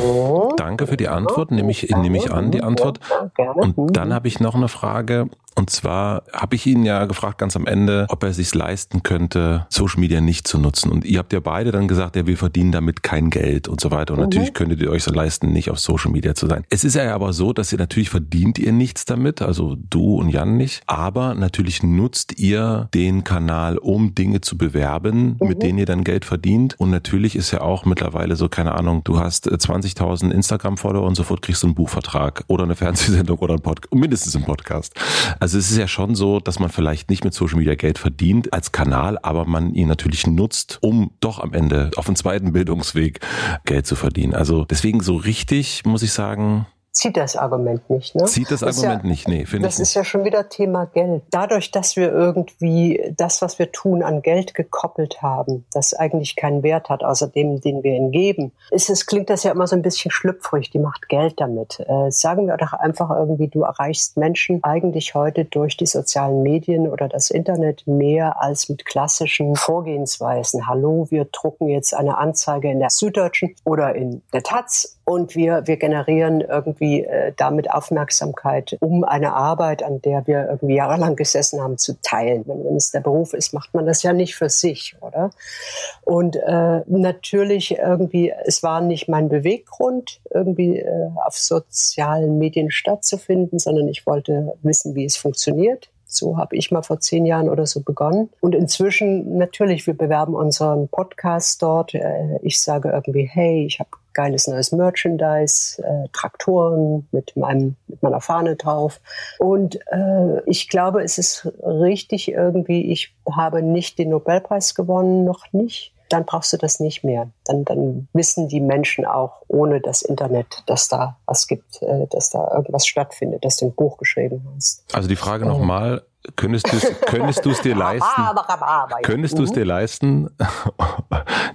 danke für die Antwort, nehme ich, nehme ich an, die Antwort. Ja. Und Mhm. dann habe ich noch eine Frage. Und zwar habe ich ihn ja gefragt ganz am Ende, ob er sich leisten könnte, Social Media nicht zu nutzen. Und ihr habt ja beide dann gesagt, ja, wir verdienen damit kein Geld und so weiter. Und mhm. natürlich könntet ihr euch so leisten, nicht auf Social Media zu sein. Es ist ja aber so, dass ihr natürlich verdient ihr nichts damit, also du und Jan nicht. Aber natürlich nutzt ihr den Kanal, um Dinge zu bewerben, mhm. mit denen ihr dann Geld verdient. Und natürlich ist ja auch mittlerweile so, keine Ahnung, du hast 20.000 Instagram-Follower und sofort kriegst du einen Buchvertrag oder eine Fernsehsendung oder einen Podcast, mindestens einen Podcast. Also es ist ja schon so, dass man vielleicht nicht mit Social Media Geld verdient als Kanal, aber man ihn natürlich nutzt, um doch am Ende auf dem zweiten Bildungsweg Geld zu verdienen. Also deswegen so richtig, muss ich sagen, zieht das Argument nicht. Ne? Zieht das, Argument ja, nicht, nee, finde ich. Das ist ja schon wieder Thema Geld. Dadurch, dass wir irgendwie das, was wir tun, an Geld gekoppelt haben, das eigentlich keinen Wert hat, außer dem, den wir ihnen geben, ist es, klingt das ja immer so ein bisschen schlüpfrig, die macht Geld damit. Äh, sagen wir doch einfach irgendwie, du erreichst Menschen eigentlich heute durch die sozialen Medien oder das Internet mehr als mit klassischen Vorgehensweisen. Hallo, wir drucken jetzt eine Anzeige in der Süddeutschen oder in der Taz und wir, wir generieren irgendwie äh, damit Aufmerksamkeit, um eine Arbeit, an der wir irgendwie jahrelang gesessen haben, zu teilen. Wenn, wenn es der Beruf ist, macht man das ja nicht für sich, oder? Und äh, natürlich irgendwie, es war nicht mein Beweggrund, irgendwie äh, auf sozialen Medien stattzufinden, sondern ich wollte wissen, wie es funktioniert. So habe ich mal vor zehn Jahren oder so begonnen. Und inzwischen natürlich, wir bewerben unseren Podcast dort. Äh, ich sage irgendwie, hey, ich habe geiles neues Merchandise, äh, Traktoren mit meinem mit meiner Fahne drauf. Und äh, ich glaube, es ist richtig irgendwie. Ich habe nicht den Nobelpreis gewonnen, noch nicht dann brauchst du das nicht mehr. Dann, dann wissen die Menschen auch ohne das Internet, dass da was gibt, äh, dass da irgendwas stattfindet, dass du ein Buch geschrieben hast. Also die Frage nochmal, Könntest du könntest es dir leisten? Könntest du es dir leisten,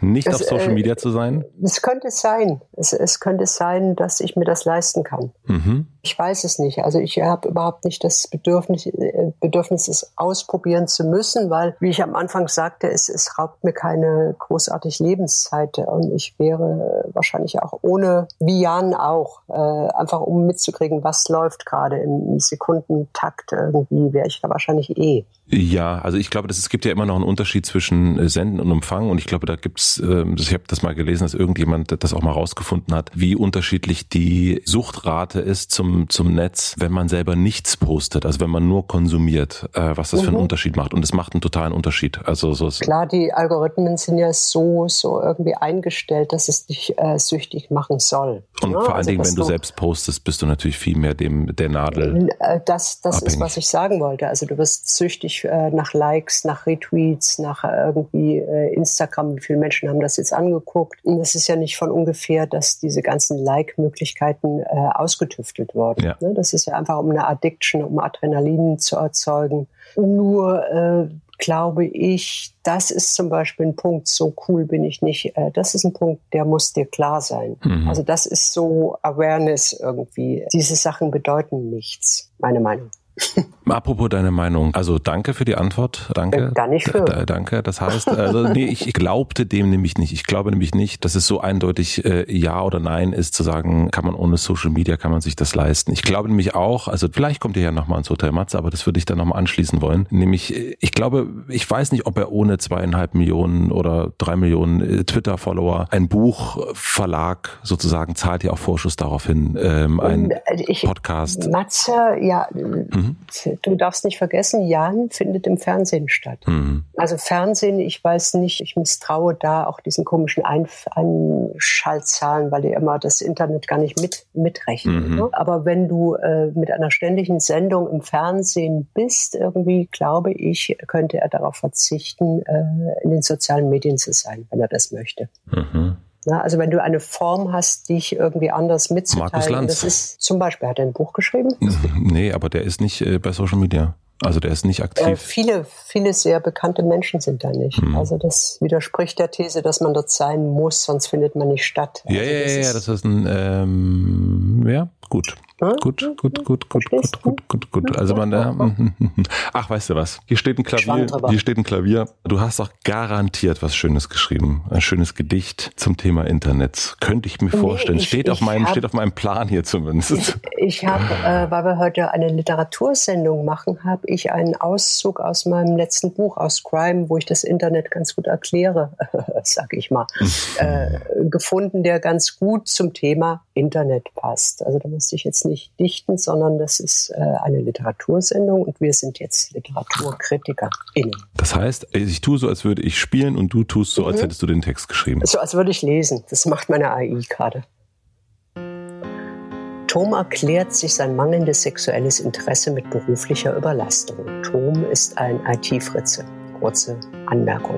nicht das, auf Social äh, Media zu sein? Es könnte sein. Es, es könnte sein, dass ich mir das leisten kann. Mhm. Ich weiß es nicht. Also ich habe überhaupt nicht das Bedürfnis, äh, Bedürfnis, es ausprobieren zu müssen, weil, wie ich am Anfang sagte, es, es raubt mir keine großartig Lebenszeit und ich wäre wahrscheinlich auch ohne, wie Jan auch, äh, einfach um mitzukriegen, was läuft gerade im Sekundentakt irgendwie, wäre ich da wahrscheinlich eh. Ja, also ich glaube, dass es gibt ja immer noch einen Unterschied zwischen äh, Senden und Empfangen und ich glaube, da gibt's, äh, ich habe das mal gelesen, dass irgendjemand das auch mal rausgefunden hat, wie unterschiedlich die Suchtrate ist zum zum Netz, wenn man selber nichts postet, also wenn man nur konsumiert, äh, was das mhm. für einen mhm. Unterschied macht und es macht einen totalen Unterschied. Also so klar, die Algorithmen sind ja so so irgendwie eingestellt, dass es dich äh, süchtig machen soll. Und ja, vor allen also, Dingen, wenn du selbst postest, bist du natürlich viel mehr dem der Nadel. Äh, das das abhängig. ist was ich sagen wollte. Also du wirst süchtig äh, nach Likes, nach Retweets, nach äh, irgendwie äh, Instagram. Wie viele Menschen haben das jetzt angeguckt? Und es ist ja nicht von ungefähr, dass diese ganzen Like-Möglichkeiten äh, ausgetüftelt wurden. Ja. Ne? Das ist ja einfach um eine Addiction, um Adrenalin zu erzeugen. Nur äh, glaube ich, das ist zum Beispiel ein Punkt, so cool bin ich nicht. Äh, das ist ein Punkt, der muss dir klar sein. Mhm. Also das ist so Awareness irgendwie. Diese Sachen bedeuten nichts, meine Meinung. Apropos deine Meinung. Also danke für die Antwort. Danke. Gar nicht für. D danke. Das heißt, also nee, ich glaubte dem nämlich nicht. Ich glaube nämlich nicht, dass es so eindeutig äh, Ja oder Nein ist, zu sagen, kann man ohne Social Media, kann man sich das leisten. Ich glaube nämlich auch, also vielleicht kommt ihr ja nochmal ins Hotel Matze, aber das würde ich dann nochmal anschließen wollen. Nämlich, äh, ich glaube, ich weiß nicht, ob er ohne zweieinhalb Millionen oder drei Millionen äh, Twitter-Follower ein Buchverlag sozusagen zahlt ja auch Vorschuss darauf hin, ähm, ein äh, ich, Podcast. Matze, ja, mhm du darfst nicht vergessen, Jan findet im Fernsehen statt. Mhm. Also Fernsehen, ich weiß nicht, ich misstraue da auch diesen komischen Ein Einschaltzahlen, weil die immer das Internet gar nicht mit, mitrechnen. Mhm. Ne? Aber wenn du äh, mit einer ständigen Sendung im Fernsehen bist, irgendwie glaube ich, könnte er darauf verzichten, äh, in den sozialen Medien zu sein, wenn er das möchte. Mhm. Na, also wenn du eine Form hast, dich irgendwie anders mitzuteilen. Markus Lanz. Das ist zum Beispiel, hat er ein Buch geschrieben? Nee, aber der ist nicht äh, bei Social Media. Also der ist nicht aktiv. Äh, viele, viele sehr bekannte Menschen sind da nicht. Hm. Also das widerspricht der These, dass man dort sein muss, sonst findet man nicht statt. Ja, also ja, ja, das ist ein, ähm, ja, gut. Hm? Gut, gut, gut, gut, gut, gut, gut, gut. Also man da. Ach, weißt du was? Hier steht ein Klavier. Hier steht ein Klavier. Du hast doch garantiert was Schönes geschrieben. Ein schönes Gedicht zum Thema Internet. Könnte ich mir vorstellen. Nee, ich, steht auf meinem, hab, steht auf meinem Plan hier zumindest. Ich, ich habe, äh, weil wir heute eine Literatursendung machen, habe ich einen Auszug aus meinem letzten Buch aus Crime, wo ich das Internet ganz gut erkläre, sag ich mal, äh, gefunden, der ganz gut zum Thema Internet passt. Also da musste ich jetzt nicht nicht dichten, sondern das ist äh, eine Literatursendung und wir sind jetzt LiteraturkritikerInnen. Das heißt, ich tue so, als würde ich spielen und du tust so, als mhm. hättest du den Text geschrieben. So, als würde ich lesen. Das macht meine AI gerade. Tom erklärt sich sein mangelndes sexuelles Interesse mit beruflicher Überlastung. Tom ist ein IT-Fritze. Kurze Anmerkung.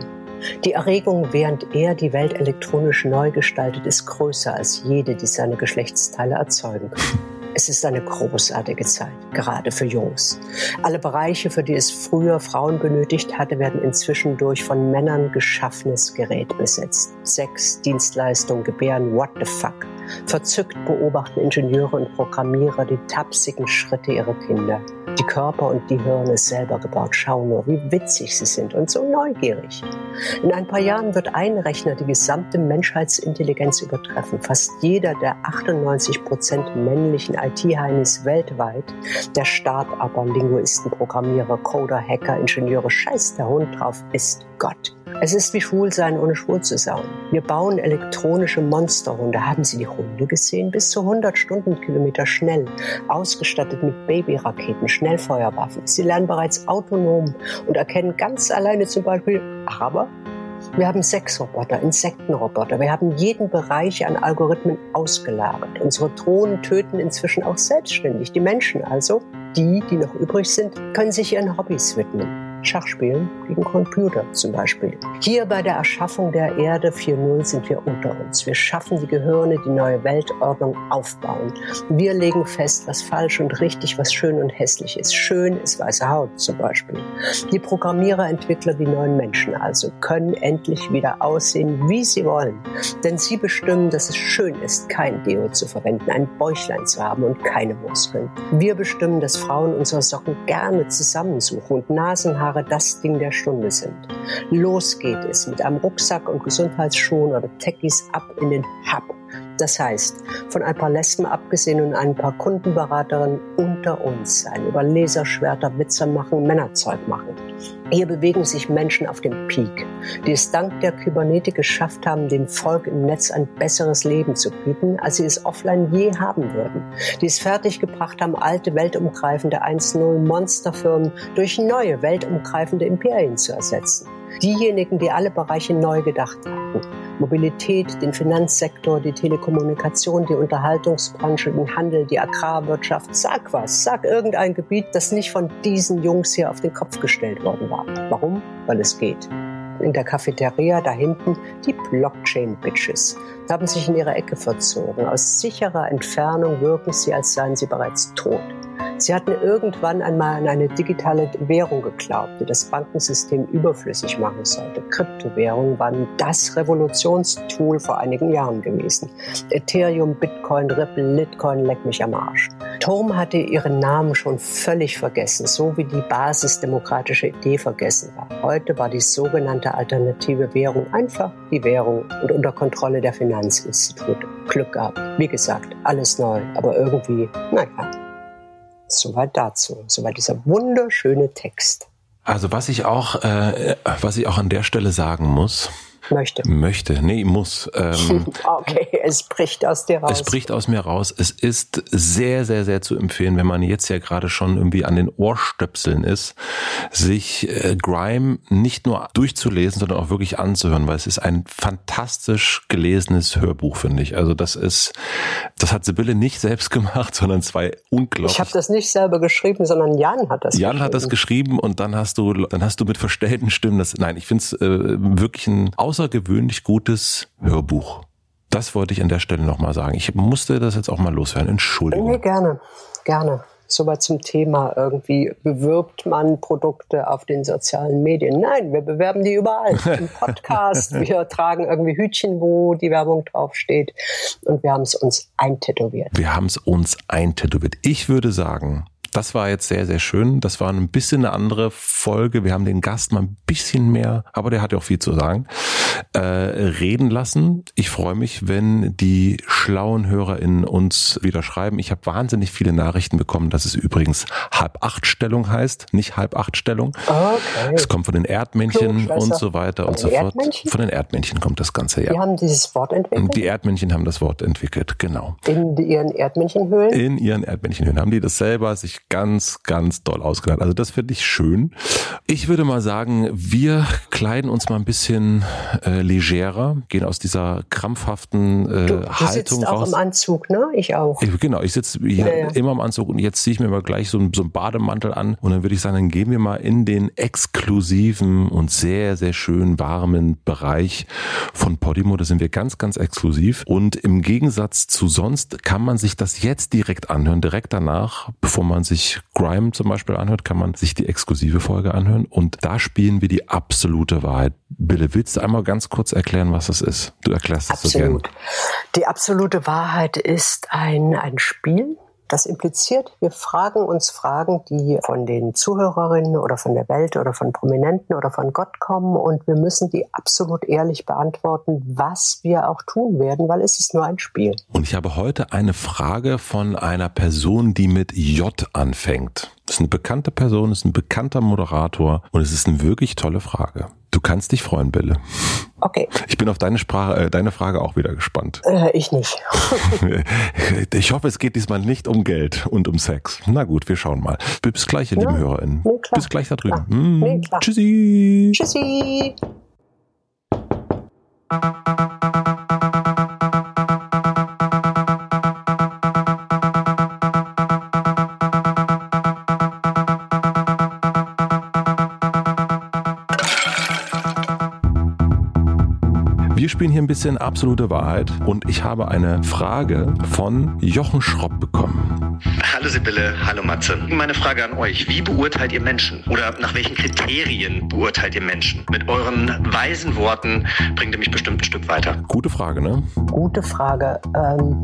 Die Erregung, während er die Welt elektronisch neu gestaltet, ist größer als jede, die seine Geschlechtsteile erzeugen können. Es ist eine großartige Zeit, gerade für Jungs. Alle Bereiche, für die es früher Frauen benötigt hatte, werden inzwischen durch von Männern geschaffenes Gerät besetzt. Sex, Dienstleistung, Gebären, what the fuck. Verzückt beobachten Ingenieure und Programmierer die tapsigen Schritte ihrer Kinder. Die Körper und die Hirne selber gebaut. Schau nur, wie witzig sie sind und so neugierig. In ein paar Jahren wird ein Rechner die gesamte Menschheitsintelligenz übertreffen. Fast jeder der 98 Prozent männlichen IT-Heinis weltweit, der Start-Upper, Linguisten, Programmierer, Coder, Hacker, Ingenieure, scheiß der Hund drauf, ist Gott. Es ist wie Schwulsein ohne schwul zu sein. Wir bauen elektronische Monsterhunde. Haben Sie die Hunde gesehen? Bis zu 100 Stundenkilometer schnell, ausgestattet mit Babyraketen, Schnellfeuerwaffen. Sie lernen bereits autonom und erkennen ganz alleine zum Beispiel aber wir haben Sexroboter, Insektenroboter. Wir haben jeden Bereich an Algorithmen ausgelagert. Unsere Drohnen töten inzwischen auch selbstständig. Die Menschen also, die, die noch übrig sind, können sich ihren Hobbys widmen. Schachspielen gegen Computer zum Beispiel. Hier bei der Erschaffung der Erde 4.0 sind wir unter uns. Wir schaffen die Gehirne, die neue Weltordnung aufbauen. Wir legen fest, was falsch und richtig, was schön und hässlich ist. Schön ist weiße Haut zum Beispiel. Die Programmierer, Entwickler, die neuen Menschen also können endlich wieder aussehen, wie sie wollen. Denn sie bestimmen, dass es schön ist, kein Deo zu verwenden, ein Bäuchlein zu haben und keine Muskeln. Wir bestimmen, dass Frauen unsere Socken gerne zusammensuchen und Nasenhaare Jahre das Ding der Stunde sind. Los geht es mit einem Rucksack und Gesundheitsschuhen oder Techies ab in den Hub. Das heißt, von ein paar Lesben abgesehen und ein paar Kundenberaterinnen unter uns sein, über Laserschwerter Witze machen, Männerzeug machen. Hier bewegen sich Menschen auf dem Peak, die es dank der Kybernetik geschafft haben, dem Volk im Netz ein besseres Leben zu bieten, als sie es offline je haben würden. Die es fertiggebracht haben, alte weltumgreifende 1.0 Monsterfirmen durch neue weltumgreifende Imperien zu ersetzen. Diejenigen, die alle Bereiche neu gedacht hatten. Mobilität, den Finanzsektor, die Telekommunikation, die Unterhaltungsbranche, den Handel, die Agrarwirtschaft. Sag was, sag irgendein Gebiet, das nicht von diesen Jungs hier auf den Kopf gestellt worden war. Warum? Weil es geht. In der Cafeteria da hinten die Blockchain-Bitches haben sich in ihre Ecke verzogen. Aus sicherer Entfernung wirken sie, als seien sie bereits tot. Sie hatten irgendwann einmal an eine digitale Währung geglaubt, die das Bankensystem überflüssig machen sollte. Kryptowährungen waren das Revolutionstool vor einigen Jahren gewesen. Ethereum, Bitcoin, Ripple, Litecoin, leck mich am Arsch. Turm hatte ihren Namen schon völlig vergessen, so wie die basisdemokratische Idee vergessen war. Heute war die sogenannte alternative Währung einfach die Währung und unter Kontrolle der Finanzinstitute. Glück gehabt. Wie gesagt, alles neu, aber irgendwie, naja, Soweit dazu. Soweit dieser wunderschöne Text. Also was ich auch, äh, was ich auch an der Stelle sagen muss, Möchte. Möchte, nee, muss. Ähm, okay, es bricht aus dir raus. Es bricht aus mir raus. Es ist sehr, sehr, sehr zu empfehlen, wenn man jetzt ja gerade schon irgendwie an den Ohrstöpseln ist, sich äh, Grime nicht nur durchzulesen, sondern auch wirklich anzuhören, weil es ist ein fantastisch gelesenes Hörbuch, finde ich. Also das ist, das hat Sibylle nicht selbst gemacht, sondern zwei unglaublich. Ich habe das nicht selber geschrieben, sondern Jan hat das. Jan geschrieben. hat das geschrieben und dann hast du, dann hast du mit verstellten Stimmen das. Nein, ich finde es äh, wirklich ein Aus außergewöhnlich gutes Hörbuch. Das wollte ich an der Stelle nochmal sagen. Ich musste das jetzt auch mal loswerden. Entschuldigung. Nee, gerne, gerne. Soweit zum Thema irgendwie bewirbt man Produkte auf den sozialen Medien. Nein, wir bewerben die überall. Im Podcast, wir tragen irgendwie Hütchen, wo die Werbung draufsteht und wir haben es uns eintätowiert. Wir haben es uns eintätowiert. Ich würde sagen, das war jetzt sehr, sehr schön. Das war ein bisschen eine andere Folge. Wir haben den Gast mal ein bisschen mehr, aber der hat ja auch viel zu sagen, äh, reden lassen. Ich freue mich, wenn die schlauen HörerInnen uns wieder schreiben. Ich habe wahnsinnig viele Nachrichten bekommen, dass es übrigens halb acht Stellung heißt, nicht halb acht Stellung. Okay. Es kommt von den Erdmännchen und so weiter und so fort. Von den Erdmännchen kommt das Ganze, ja. Die haben dieses Wort entwickelt? Die Erdmännchen haben das Wort entwickelt, genau. In ihren Erdmännchenhöhlen? In ihren Erdmännchenhöhlen haben die das selber sich ganz, ganz doll ausgedacht. Also das finde ich schön. Ich würde mal sagen, wir kleiden uns mal ein bisschen äh, legerer, gehen aus dieser krampfhaften äh, du, du Haltung sitzt auch im Anzug, ne? Ich auch. Ich, genau, ich sitze ja, ja. immer im Anzug und jetzt ziehe ich mir mal gleich so, so einen Bademantel an und dann würde ich sagen, dann gehen wir mal in den exklusiven und sehr, sehr schön warmen Bereich von Podimo. Da sind wir ganz, ganz exklusiv und im Gegensatz zu sonst kann man sich das jetzt direkt anhören, direkt danach, bevor man sich sich Grime zum Beispiel anhört, kann man sich die exklusive Folge anhören. Und da spielen wir die absolute Wahrheit. Bille, willst du einmal ganz kurz erklären, was das ist? Du erklärst es so gerne. Die absolute Wahrheit ist ein, ein Spiel, das impliziert, wir fragen uns Fragen, die von den Zuhörerinnen oder von der Welt oder von Prominenten oder von Gott kommen und wir müssen die absolut ehrlich beantworten, was wir auch tun werden, weil es ist nur ein Spiel. Und ich habe heute eine Frage von einer Person, die mit J anfängt. Das ist eine bekannte Person, ist ein bekannter Moderator und es ist eine wirklich tolle Frage. Du kannst dich freuen, Bille. Okay. Ich bin auf deine, Sprache, äh, deine Frage auch wieder gespannt. Äh, ich nicht. ich hoffe, es geht diesmal nicht um Geld und um Sex. Na gut, wir schauen mal. Bis gleich, ihr ja, lieben HörerInnen. Nee, Bis gleich da drüben. Hm, nee, tschüssi. Tschüssi. Spielen hier ein bisschen absolute Wahrheit und ich habe eine Frage von Jochen Schropp bekommen. Hallo Sibylle, hallo Matze. Meine Frage an euch, wie beurteilt ihr Menschen? Oder nach welchen Kriterien beurteilt ihr Menschen? Mit euren weisen Worten bringt ihr mich bestimmt ein Stück weiter. Gute Frage, ne? Gute Frage. Ähm